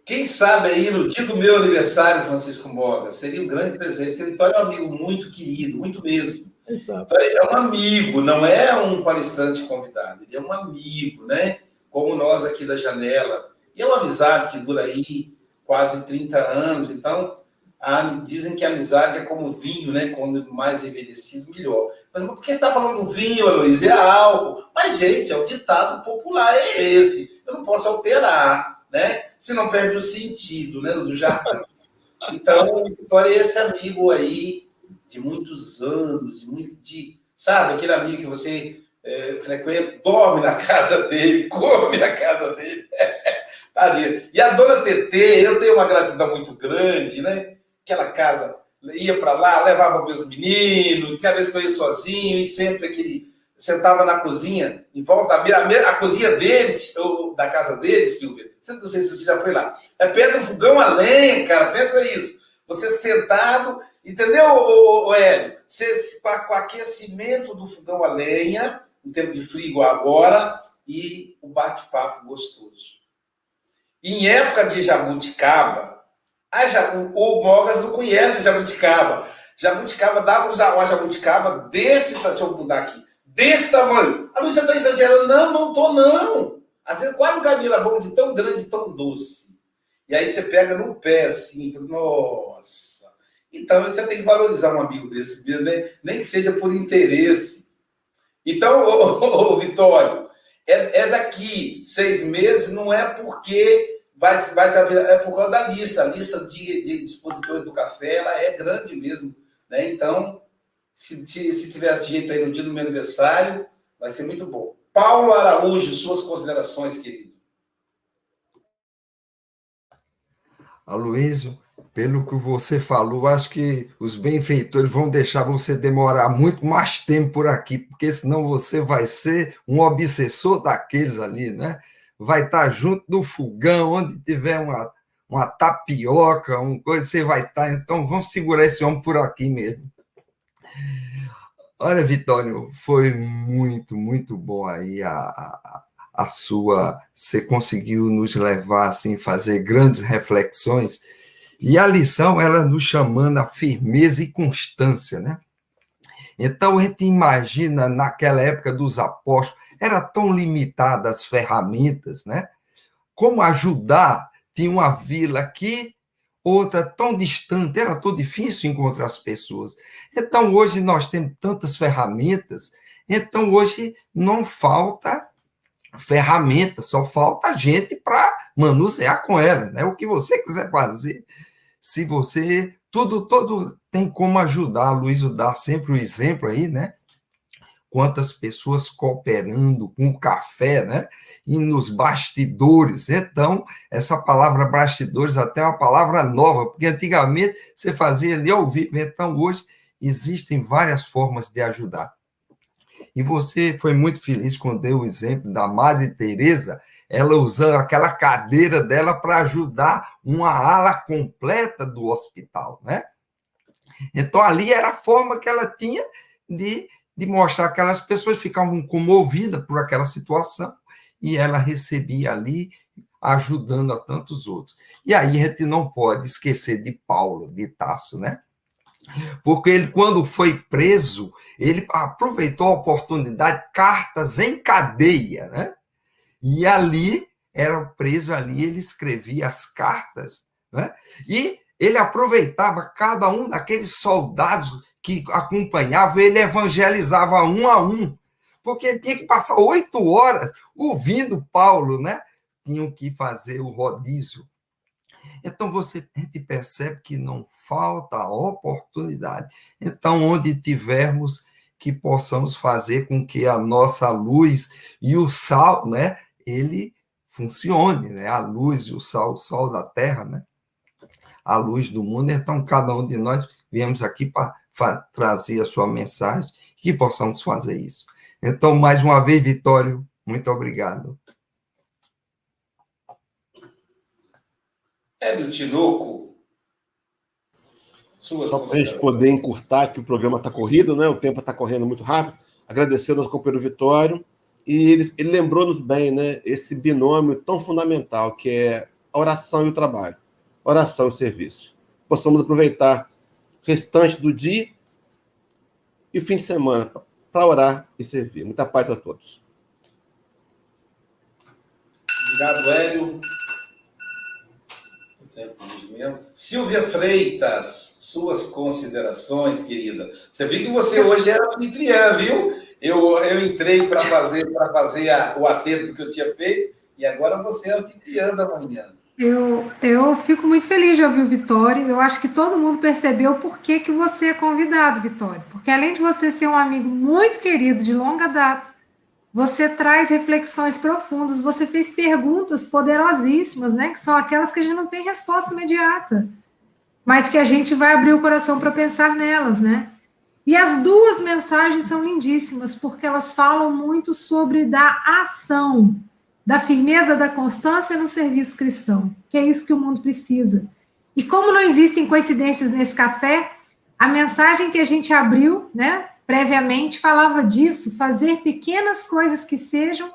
Speaker 1: Quem sabe aí no dia do meu aniversário, Francisco Moga, seria um grande presente, porque Vitório é um amigo muito querido, muito mesmo. Exato. Ele é um amigo, não é um palestrante convidado, ele é um amigo, né? Como nós aqui da janela. E é uma amizade que dura aí quase 30 anos, então a, dizem que a amizade é como vinho, né? Quando mais envelhecido, melhor. Mas por que está falando do vinho, Luiz? É álcool. Mas, gente, é o ditado popular, é esse. Eu não posso alterar, né? Se não perde o sentido, né? Do jardim. Então, Vitória é esse amigo aí de muitos anos, de muito de, sabe, aquele amigo que você é, frequenta, dorme na casa dele, come na casa dele. e a dona TT, eu tenho uma gratidão muito grande, né? Aquela casa, ia para lá, levava meus meninos, tinha vez que eu ia sozinho, e sempre aquele. Sentava na cozinha, em volta da a, cozinha deles, ou da casa deles, Silvia, Não sei se você já foi lá. É do fogão a lenha, cara. Pensa isso. Você sentado, entendeu, ô, ô, Hélio? Você, com o aquecimento do fogão a lenha, em tempo de frio agora, e o bate-papo gostoso. Em época de jabuticaba, a, o, o Mogas não conhece jabuticaba. Jabuticaba dava uma jabuticaba desse, deixa eu mudar aqui, desse tamanho. A Luísa está exagerando. Não, não tô não. Às vezes quase um caminho era bom de tão grande, tão doce. E aí você pega no pé assim, nossa. Então você tem que valorizar um amigo desse mesmo, né? nem que seja por interesse. Então, ô, ô, ô Vitório, é, é, daqui seis meses, não é porque vai, vai é por causa da lista. A lista de, de dispositores do café ela é grande mesmo. Né? Então, se, se, se tiver jeito aí no dia do meu aniversário, vai ser muito bom. Paulo Araújo, suas considerações, querido.
Speaker 3: Aloysio, pelo que você falou, acho que os benfeitores vão deixar você demorar muito mais tempo por aqui, porque senão você vai ser um obsessor daqueles ali, né? Vai estar junto do fogão, onde tiver uma, uma tapioca, uma coisa, você vai estar. Então, vamos segurar esse homem por aqui mesmo. Olha, Vitório, foi muito, muito bom aí a, a, a sua. Você conseguiu nos levar assim, fazer grandes reflexões. E a lição, ela nos chamando a firmeza e constância, né? Então, a gente imagina naquela época dos apóstolos, era tão limitada as ferramentas, né? Como ajudar? Tinha uma vila aqui, outra tão distante, era tão difícil encontrar as pessoas. Então, hoje nós temos tantas ferramentas, então hoje não falta ferramenta, só falta gente para manusear com elas, né? O que você quiser fazer, se você tudo todo tem como ajudar, Luiz dá sempre o exemplo aí, né? Quantas pessoas cooperando com o café, né? E nos bastidores. Então, essa palavra bastidores até é uma palavra nova, porque antigamente você fazia ali ao vivo, então hoje existem várias formas de ajudar. E você foi muito feliz quando deu o exemplo da Madre Teresa, ela usando aquela cadeira dela para ajudar uma ala completa do hospital, né? Então ali era a forma que ela tinha de de mostrar que aquelas pessoas ficavam comovidas por aquela situação e ela recebia ali ajudando a tantos outros. E aí a gente não pode esquecer de Paulo, de Tasso, né? Porque ele, quando foi preso, ele aproveitou a oportunidade, cartas em cadeia, né? E ali, era preso ali, ele escrevia as cartas, né? E ele aproveitava cada um daqueles soldados que acompanhava, ele evangelizava um a um, porque ele tinha que passar oito horas ouvindo Paulo, né? Tinham que fazer o rodízio. Então você a gente percebe que não falta oportunidade. Então, onde tivermos que possamos fazer com que a nossa luz e o sal, né, ele funcione, né? A luz e o sal, o sol da terra, né? A luz do mundo. Então, cada um de nós viemos aqui para trazer a sua mensagem, que possamos fazer isso. Então, mais uma vez, Vitório, muito obrigado.
Speaker 1: Hélio Tinoco,
Speaker 4: Só para a gente poder encurtar, que o programa está corrido, né? o tempo está correndo muito rápido, agradecer ao nosso companheiro Vitório, e ele, ele lembrou-nos bem né, esse binômio tão fundamental que é a oração e o trabalho, oração e serviço. Possamos aproveitar restante do dia e o fim de semana para orar e servir. Muita paz a todos.
Speaker 1: Obrigado, Hélio. Silvia Freitas, suas considerações, querida. Você viu que você hoje era anfitriã, viu? Eu, eu entrei para fazer, fazer a, o acerto que eu tinha feito e agora você é anfitriã da manhã.
Speaker 2: Eu, eu fico muito feliz de ouvir o Vitório. Eu acho que todo mundo percebeu por que, que você é convidado, Vitório. Porque além de você ser um amigo muito querido de longa data, você traz reflexões profundas, você fez perguntas poderosíssimas, né? Que são aquelas que a gente não tem resposta imediata, mas que a gente vai abrir o coração para pensar nelas, né? E as duas mensagens são lindíssimas, porque elas falam muito sobre da ação da firmeza da constância no serviço cristão, que é isso que o mundo precisa. E como não existem coincidências nesse café, a mensagem que a gente abriu, né, previamente falava disso, fazer pequenas coisas que sejam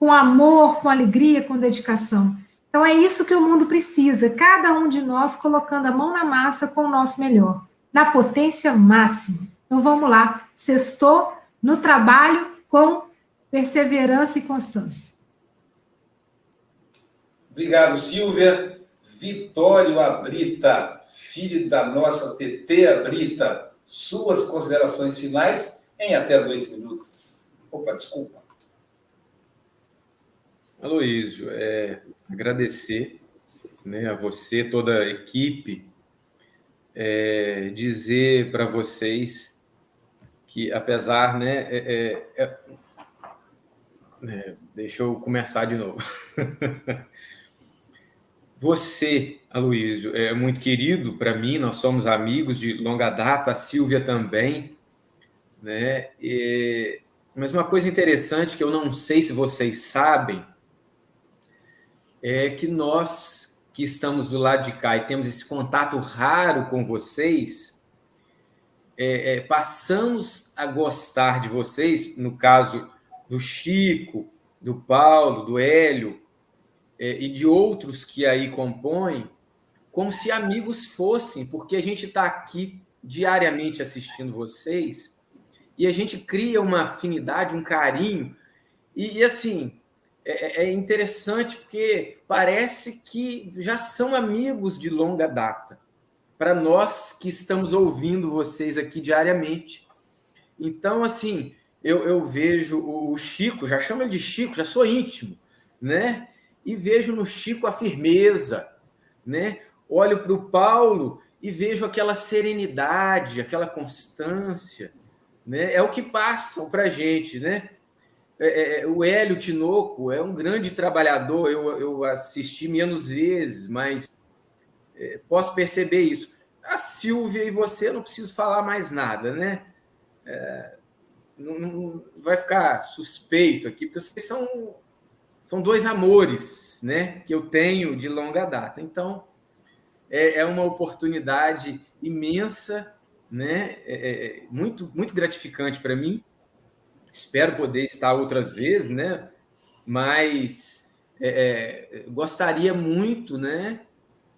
Speaker 2: com amor, com alegria, com dedicação. Então é isso que o mundo precisa, cada um de nós colocando a mão na massa com o nosso melhor, na potência máxima. Então vamos lá, sextou no trabalho com perseverança e constância.
Speaker 1: Obrigado, Silvia. Vitório Abrita, filho da nossa TT Abrita, suas considerações finais em até dois minutos. Opa, desculpa.
Speaker 6: Aloísio, é, agradecer né, a você, toda a equipe, é, dizer para vocês que, apesar, né, é, é, é né, deixa eu começar de novo. Você, Aloysio, é muito querido para mim, nós somos amigos de longa data, a Silvia também, né? E, mas uma coisa interessante que eu não sei se vocês sabem é que nós que estamos do lado de cá e temos esse contato raro com vocês, é, é, passamos a gostar de vocês, no caso do Chico, do Paulo, do Hélio, e de outros que aí compõem, como se amigos fossem, porque a gente está aqui diariamente assistindo vocês e a gente cria uma afinidade, um carinho. E, e assim, é, é, interessante porque parece que já são amigos de longa data, para nós que estamos ouvindo vocês aqui diariamente. Então, assim, eu, eu vejo o Chico, já chamo ele de Chico, já sou íntimo, né? E vejo no Chico a firmeza, né? Olho para o Paulo e vejo aquela serenidade, aquela constância, né? É o que passam para a gente, né? É, é, é, o Hélio Tinoco é um grande trabalhador, eu, eu assisti menos vezes, mas é, posso perceber isso. A Silvia e você, não preciso falar mais nada, né? É, não, não, vai ficar suspeito aqui, porque vocês são são dois amores, né, que eu tenho de longa data. Então, é, é uma oportunidade imensa, né, é, é, é muito, muito gratificante para mim. Espero poder estar outras vezes, né, mas é, é, gostaria muito, né,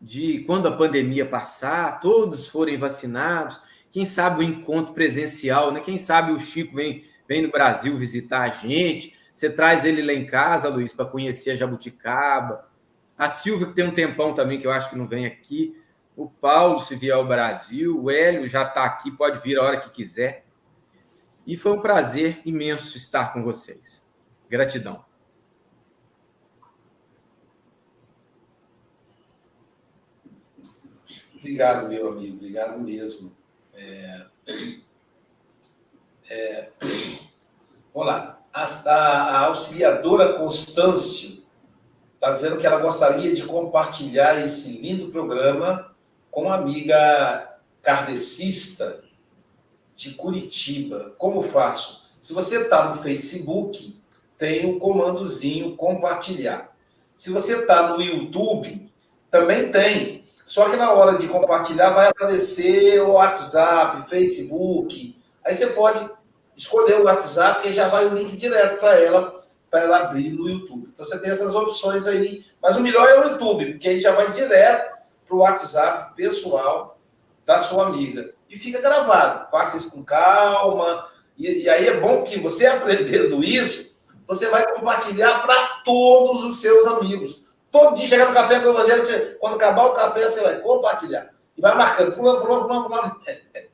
Speaker 6: de quando a pandemia passar, todos forem vacinados, quem sabe o encontro presencial, né? Quem sabe o Chico vem, vem no Brasil visitar a gente, você traz ele lá em casa, Luiz, para conhecer a jabuticaba. A Silvia, que tem um tempão também, que eu acho que não vem aqui. O Paulo, se vier ao Brasil. O Hélio já está aqui, pode vir a hora que quiser. E foi um prazer imenso estar com vocês. Gratidão.
Speaker 1: Obrigado, meu amigo. Obrigado mesmo. É... É... a, a, auxiliadora Constâncio está dizendo que ela gostaria de compartilhar esse lindo programa com a amiga kardecista de Curitiba. Como faço? Se você está no Facebook, tem o comandozinho compartilhar. Se você está no YouTube, também tem. Só que na hora de compartilhar vai aparecer o WhatsApp, Facebook. Aí você pode escolher o WhatsApp, que já vai o link direto para ela, para ela abrir no YouTube. Então você tem essas opções aí. Mas o melhor é o YouTube, porque aí já vai direto para o WhatsApp pessoal da sua amiga. E fica gravado. Faça isso com calma. E, e aí é bom que você aprendendo isso, você vai compartilhar para todos os seus amigos. Todo dia chegar no café com o Evangelho, você, quando acabar o café, você vai compartilhar. E vai marcando, fulano, fulano, fulano, fulano.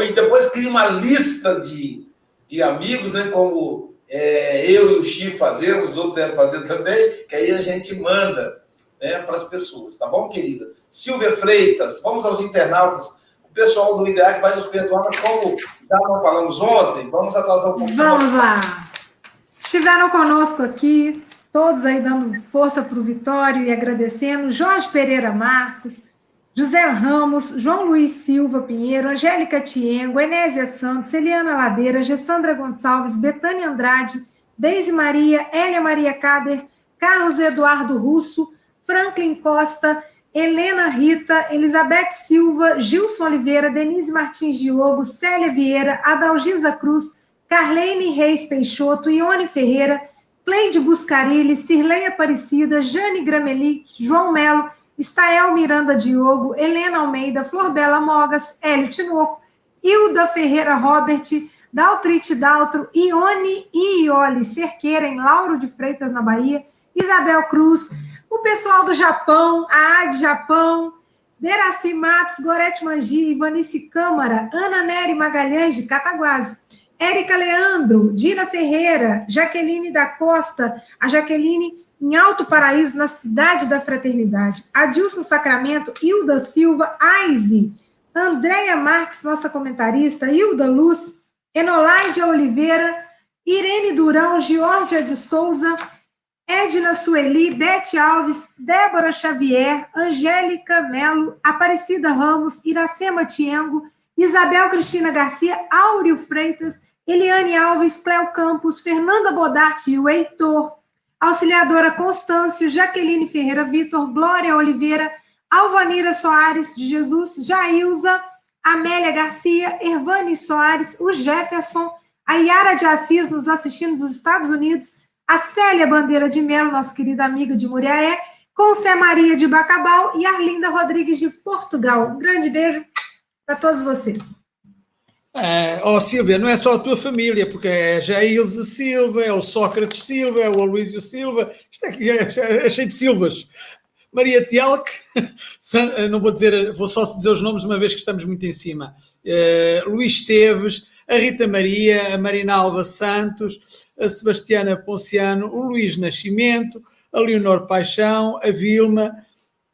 Speaker 1: E depois cria uma lista de, de amigos, né? Como é, eu e o Chico fazemos, os outros devem fazer também, que aí a gente manda né, para as pessoas, tá bom, querida? Silvia Freitas, vamos aos internautas. O pessoal do IDEAC vai nos perdoar, mas como já não falamos ontem, vamos atrasar um pouquinho.
Speaker 2: Vamos lá. Estiveram conosco aqui, todos aí dando força para o Vitório e agradecendo. Jorge Pereira Marcos, José Ramos, João Luiz Silva Pinheiro, Angélica Tiengo, Enésia Santos, Eliana Ladeira, Gessandra Gonçalves, Betânia Andrade, Deise Maria, Hélia Maria Cader, Carlos Eduardo Russo, Franklin Costa, Helena Rita, Elizabeth Silva, Gilson Oliveira, Denise Martins Diogo, Célia Vieira, Adalgisa Cruz, Carlene Reis Peixoto, Ione Ferreira, Cleide Buscarilli, Cirlei Aparecida, Jane Gramelic, João Melo, Estael Miranda Diogo, Helena Almeida, Florbela Mogas, Hélio Tinoco, Hilda Ferreira Robert, Daltrite Daltro, Ione e Ioli Cerqueira, em Lauro de Freitas, na Bahia, Isabel Cruz, o pessoal do Japão, a AD Japão, Deraci Matos, Gorete Mangi, Ivanice Câmara, Ana Nery Magalhães, de Cataguases, Érica Leandro, Dina Ferreira, Jaqueline da Costa, a Jaqueline em Alto Paraíso, na Cidade da Fraternidade, Adilson Sacramento, Hilda Silva, Aize, Andréia Marques, nossa comentarista, Hilda Luz, Enolaide Oliveira, Irene Durão, Georgia de Souza, Edna Sueli, Bete Alves, Débora Xavier, Angélica Melo, Aparecida Ramos, Iracema Tiengo, Isabel Cristina Garcia, Áureo Freitas, Eliane Alves, Cléo Campos, Fernanda Bodarte e o Heitor, Auxiliadora Constâncio, Jaqueline Ferreira Vitor, Glória Oliveira, Alvanira Soares de Jesus, Jailza, Amélia Garcia, Ervane Soares, o Jefferson, a Yara de Assis nos assistindo dos Estados Unidos, a Célia Bandeira de Melo, nossa querida amiga de Muriaé, Concé Maria de Bacabal e Arlinda Rodrigues de Portugal. Um grande beijo para todos vocês.
Speaker 5: É, oh Silvia, não é só a tua família, porque é já a Ilse Silva, é o Sócrates Silva, é o Aloísio Silva, isto aqui é, é, é cheio de Silvas. Maria Tielk, não vou dizer, vou só dizer os nomes uma vez que estamos muito em cima. Uh, Luís Esteves, a Rita Maria, a Marinalva Santos, a Sebastiana Ponciano, o Luís Nascimento, a Leonor Paixão, a Vilma,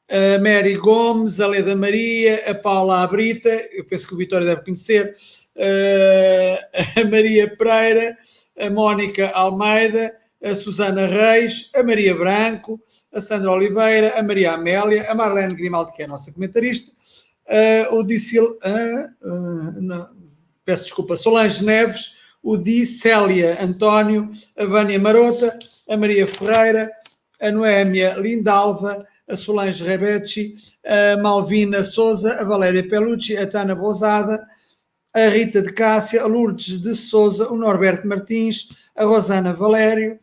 Speaker 5: a Mary Gomes, a Leda Maria, a Paula Abrita, eu penso que o Vitória deve conhecer, a Maria Pereira, a Mónica Almeida, a Susana Reis, a Maria Branco, a Sandra Oliveira, a Maria Amélia, a Marlene Grimaldi, que é a nossa comentarista, o Dicil, peço desculpa, Solange Neves, o Di Célia António, a Vânia Marota, a Maria Ferreira, a Noémia Lindalva, a Solange Rebecci, a Malvina Souza, a Valéria Pelucci, a Tana Bozada, a Rita de Cássia, a Lourdes de Souza, o Norberto Martins, a Rosana Valério,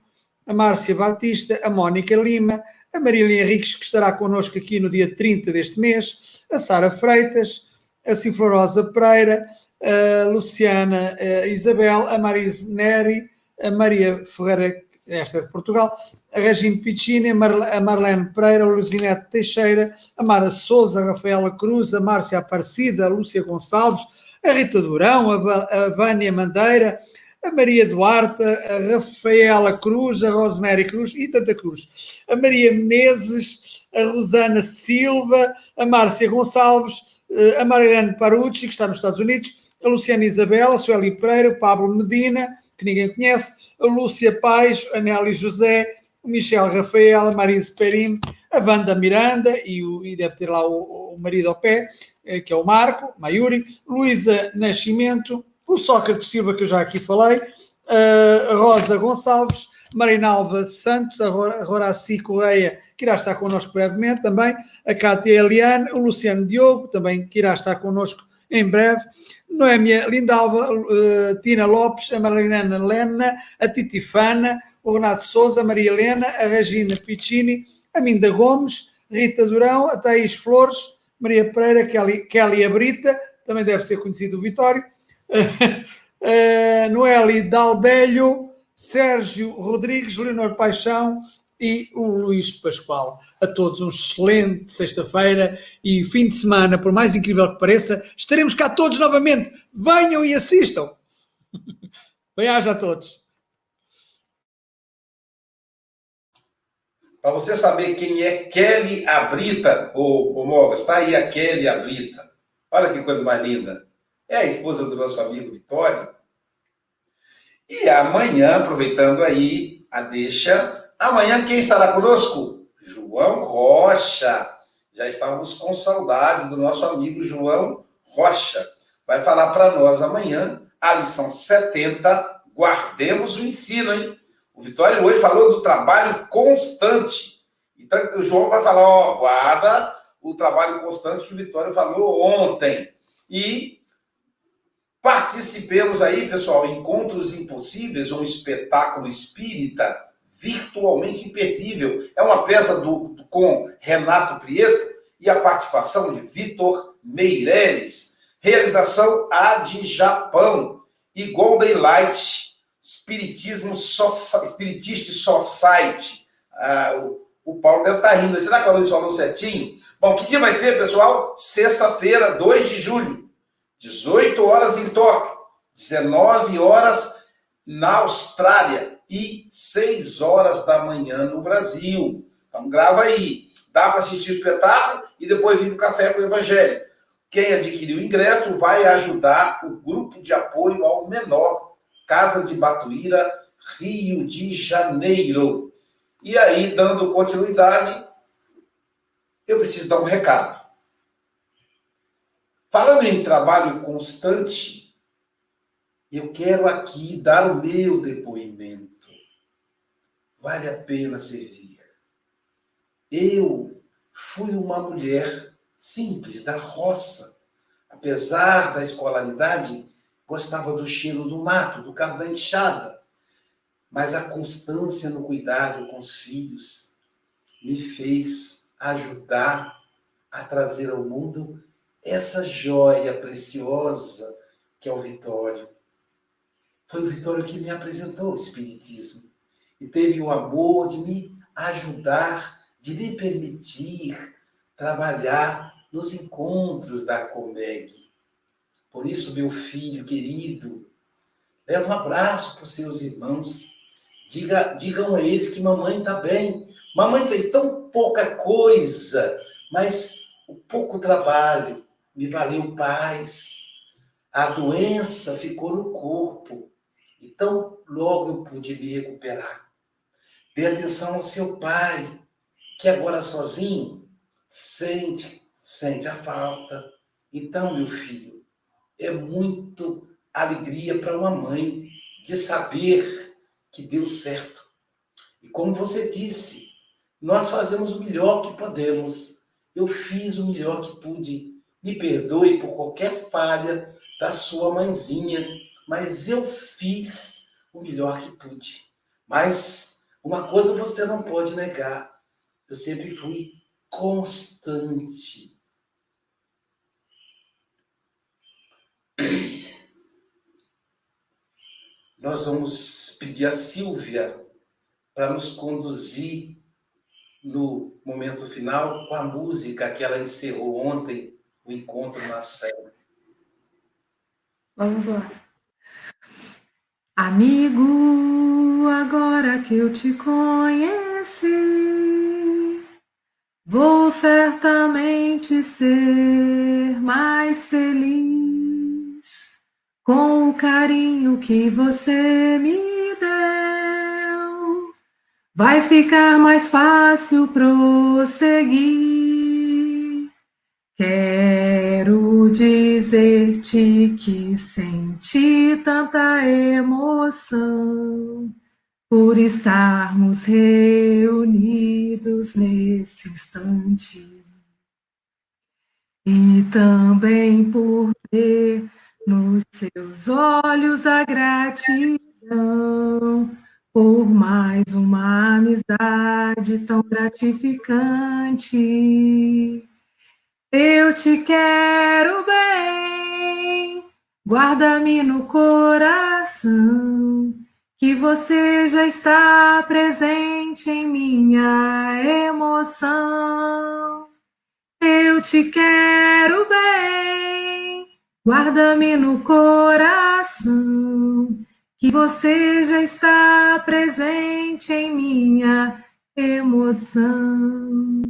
Speaker 5: a Márcia Batista, a Mónica Lima, a Marília Henriques, que estará connosco aqui no dia 30 deste mês, a Sara Freitas, a Sinflorosa Pereira, a Luciana a Isabel, a Marise Neri, a Maria Ferreira esta é de Portugal, a Regine Piccini, a Marlene Pereira, a Luzinete Teixeira, a Mara Souza, a Rafaela Cruz, a Márcia Aparecida, a Lúcia Gonçalves, a Rita Durão, a, Vânia Mandeira, a Maria Duarte, a Rafaela Cruz, a Rosemary Cruz e tanta Cruz, a Maria Menezes, a Rosana Silva, a Márcia Gonçalves, eh, a Mariana Parucci, que está nos Estados Unidos, a Luciana Isabel, a Sueli Pereira, o Pablo Medina, que ninguém conhece, a Lúcia Pais, a Nelly José, o Michel Rafael, a Marise Perim, a Wanda Miranda, e, o, e deve ter lá o, o, marido ao pé, eh, que é o Marco, Maiuri, Luísa Nascimento, o Sócrates Silva, que eu já aqui falei, a Rosa Gonçalves, Marinalva Santos, a Horaci Correia, que irá estar connosco brevemente também, a Cátia Eliane, o Luciano Diogo, também que irá estar connosco em breve, Noémia Lindalva, uh, Tina Lopes, a Marilena Lena, a Titifana, o Renato Souza, a Maria Helena, a Regina Piccini, a Minda Gomes, Rita Durão, a Thaís Flores, Maria Pereira, Kelly, Kelly Abrita, também deve ser conhecido o Vitório, uh, Noeli Dalbelho, Sérgio Rodrigues, Leonor Paixão, e o Luís Pascoal. A todos um excelente sexta-feira e fim de semana, por mais incrível que pareça, estaremos cá todos novamente. Venham e assistam. Bem-aja a todos.
Speaker 1: Para você saber quem é Kelly Abrita, o, Mogas, está aí a Kelly Abrita. Olha que coisa mais linda. É a esposa do nosso amigo Vitória. E amanhã, aproveitando aí a deixa, Amanhã quem estará conosco? João Rocha. Já estávamos com saudades do nosso amigo João Rocha. Vai falar para nós amanhã a lição 70. Guardemos o ensino, hein? O Vitória hoje falou do trabalho constante. Então, o João vai falar, ó, guarda o trabalho constante que o Vitória falou ontem. E participemos aí, pessoal, Encontros Impossíveis, um espetáculo espírita virtualmente imperdível. É uma peça do, com Renato Prieto e a participação de Vitor Meireles. Realização A de Japão e Golden Light Espiritismo so, Spiritist Society. Ah, o, o Paulo deve estar rindo. Será que a Luiz falou certinho? Bom, que dia vai ser, pessoal? Sexta-feira, 2 de julho, 18 horas em Tóquio, 19 horas na Austrália e 6 horas da manhã no Brasil. Então, grava aí. Dá para assistir o espetáculo e depois vir para o Café com o Evangelho. Quem adquiriu o ingresso vai ajudar o grupo de apoio ao menor, Casa de Batuíra, Rio de Janeiro. E aí, dando continuidade, eu preciso dar um recado. Falando em trabalho constante, eu quero aqui dar o meu depoimento. Vale a pena servir. Eu fui uma mulher simples, da roça. Apesar da escolaridade, gostava do cheiro do mato, do cabo da enxada. Mas a constância no cuidado com os filhos me fez ajudar a trazer ao mundo essa joia preciosa que é o Vitório. Foi o Vitório que me apresentou o Espiritismo e teve o amor de me ajudar, de me permitir trabalhar nos encontros da Comeg. Por isso, meu filho querido, leva um abraço para os seus irmãos. Diga, digam a eles que mamãe está bem. Mamãe fez tão pouca coisa, mas o pouco trabalho me valeu paz. A doença ficou no corpo. Então, logo eu pude me recuperar. Dê atenção ao seu pai, que agora sozinho sente, sente a falta. Então, meu filho, é muito alegria para uma mãe de saber que deu certo. E como você disse, nós fazemos o melhor que podemos. Eu fiz o melhor que pude. Me perdoe por qualquer falha da sua mãezinha, mas eu fiz o melhor que pude. Mas uma coisa você não pode negar: eu sempre fui constante. Nós vamos pedir a Silvia para nos conduzir no momento final com a música que ela encerrou ontem, o encontro na série.
Speaker 2: Vamos lá. Amigo, agora que eu te conheci, Vou certamente ser mais feliz com o carinho que você me deu. Vai ficar mais fácil prosseguir. Quero dizer-te que senti tanta emoção por estarmos reunidos nesse instante e também por ter nos seus olhos a gratidão por mais uma amizade tão gratificante. Eu te quero bem, guarda-me no coração que você já está presente em minha emoção. Eu te quero bem, guarda-me no coração, que você já está presente em minha emoção.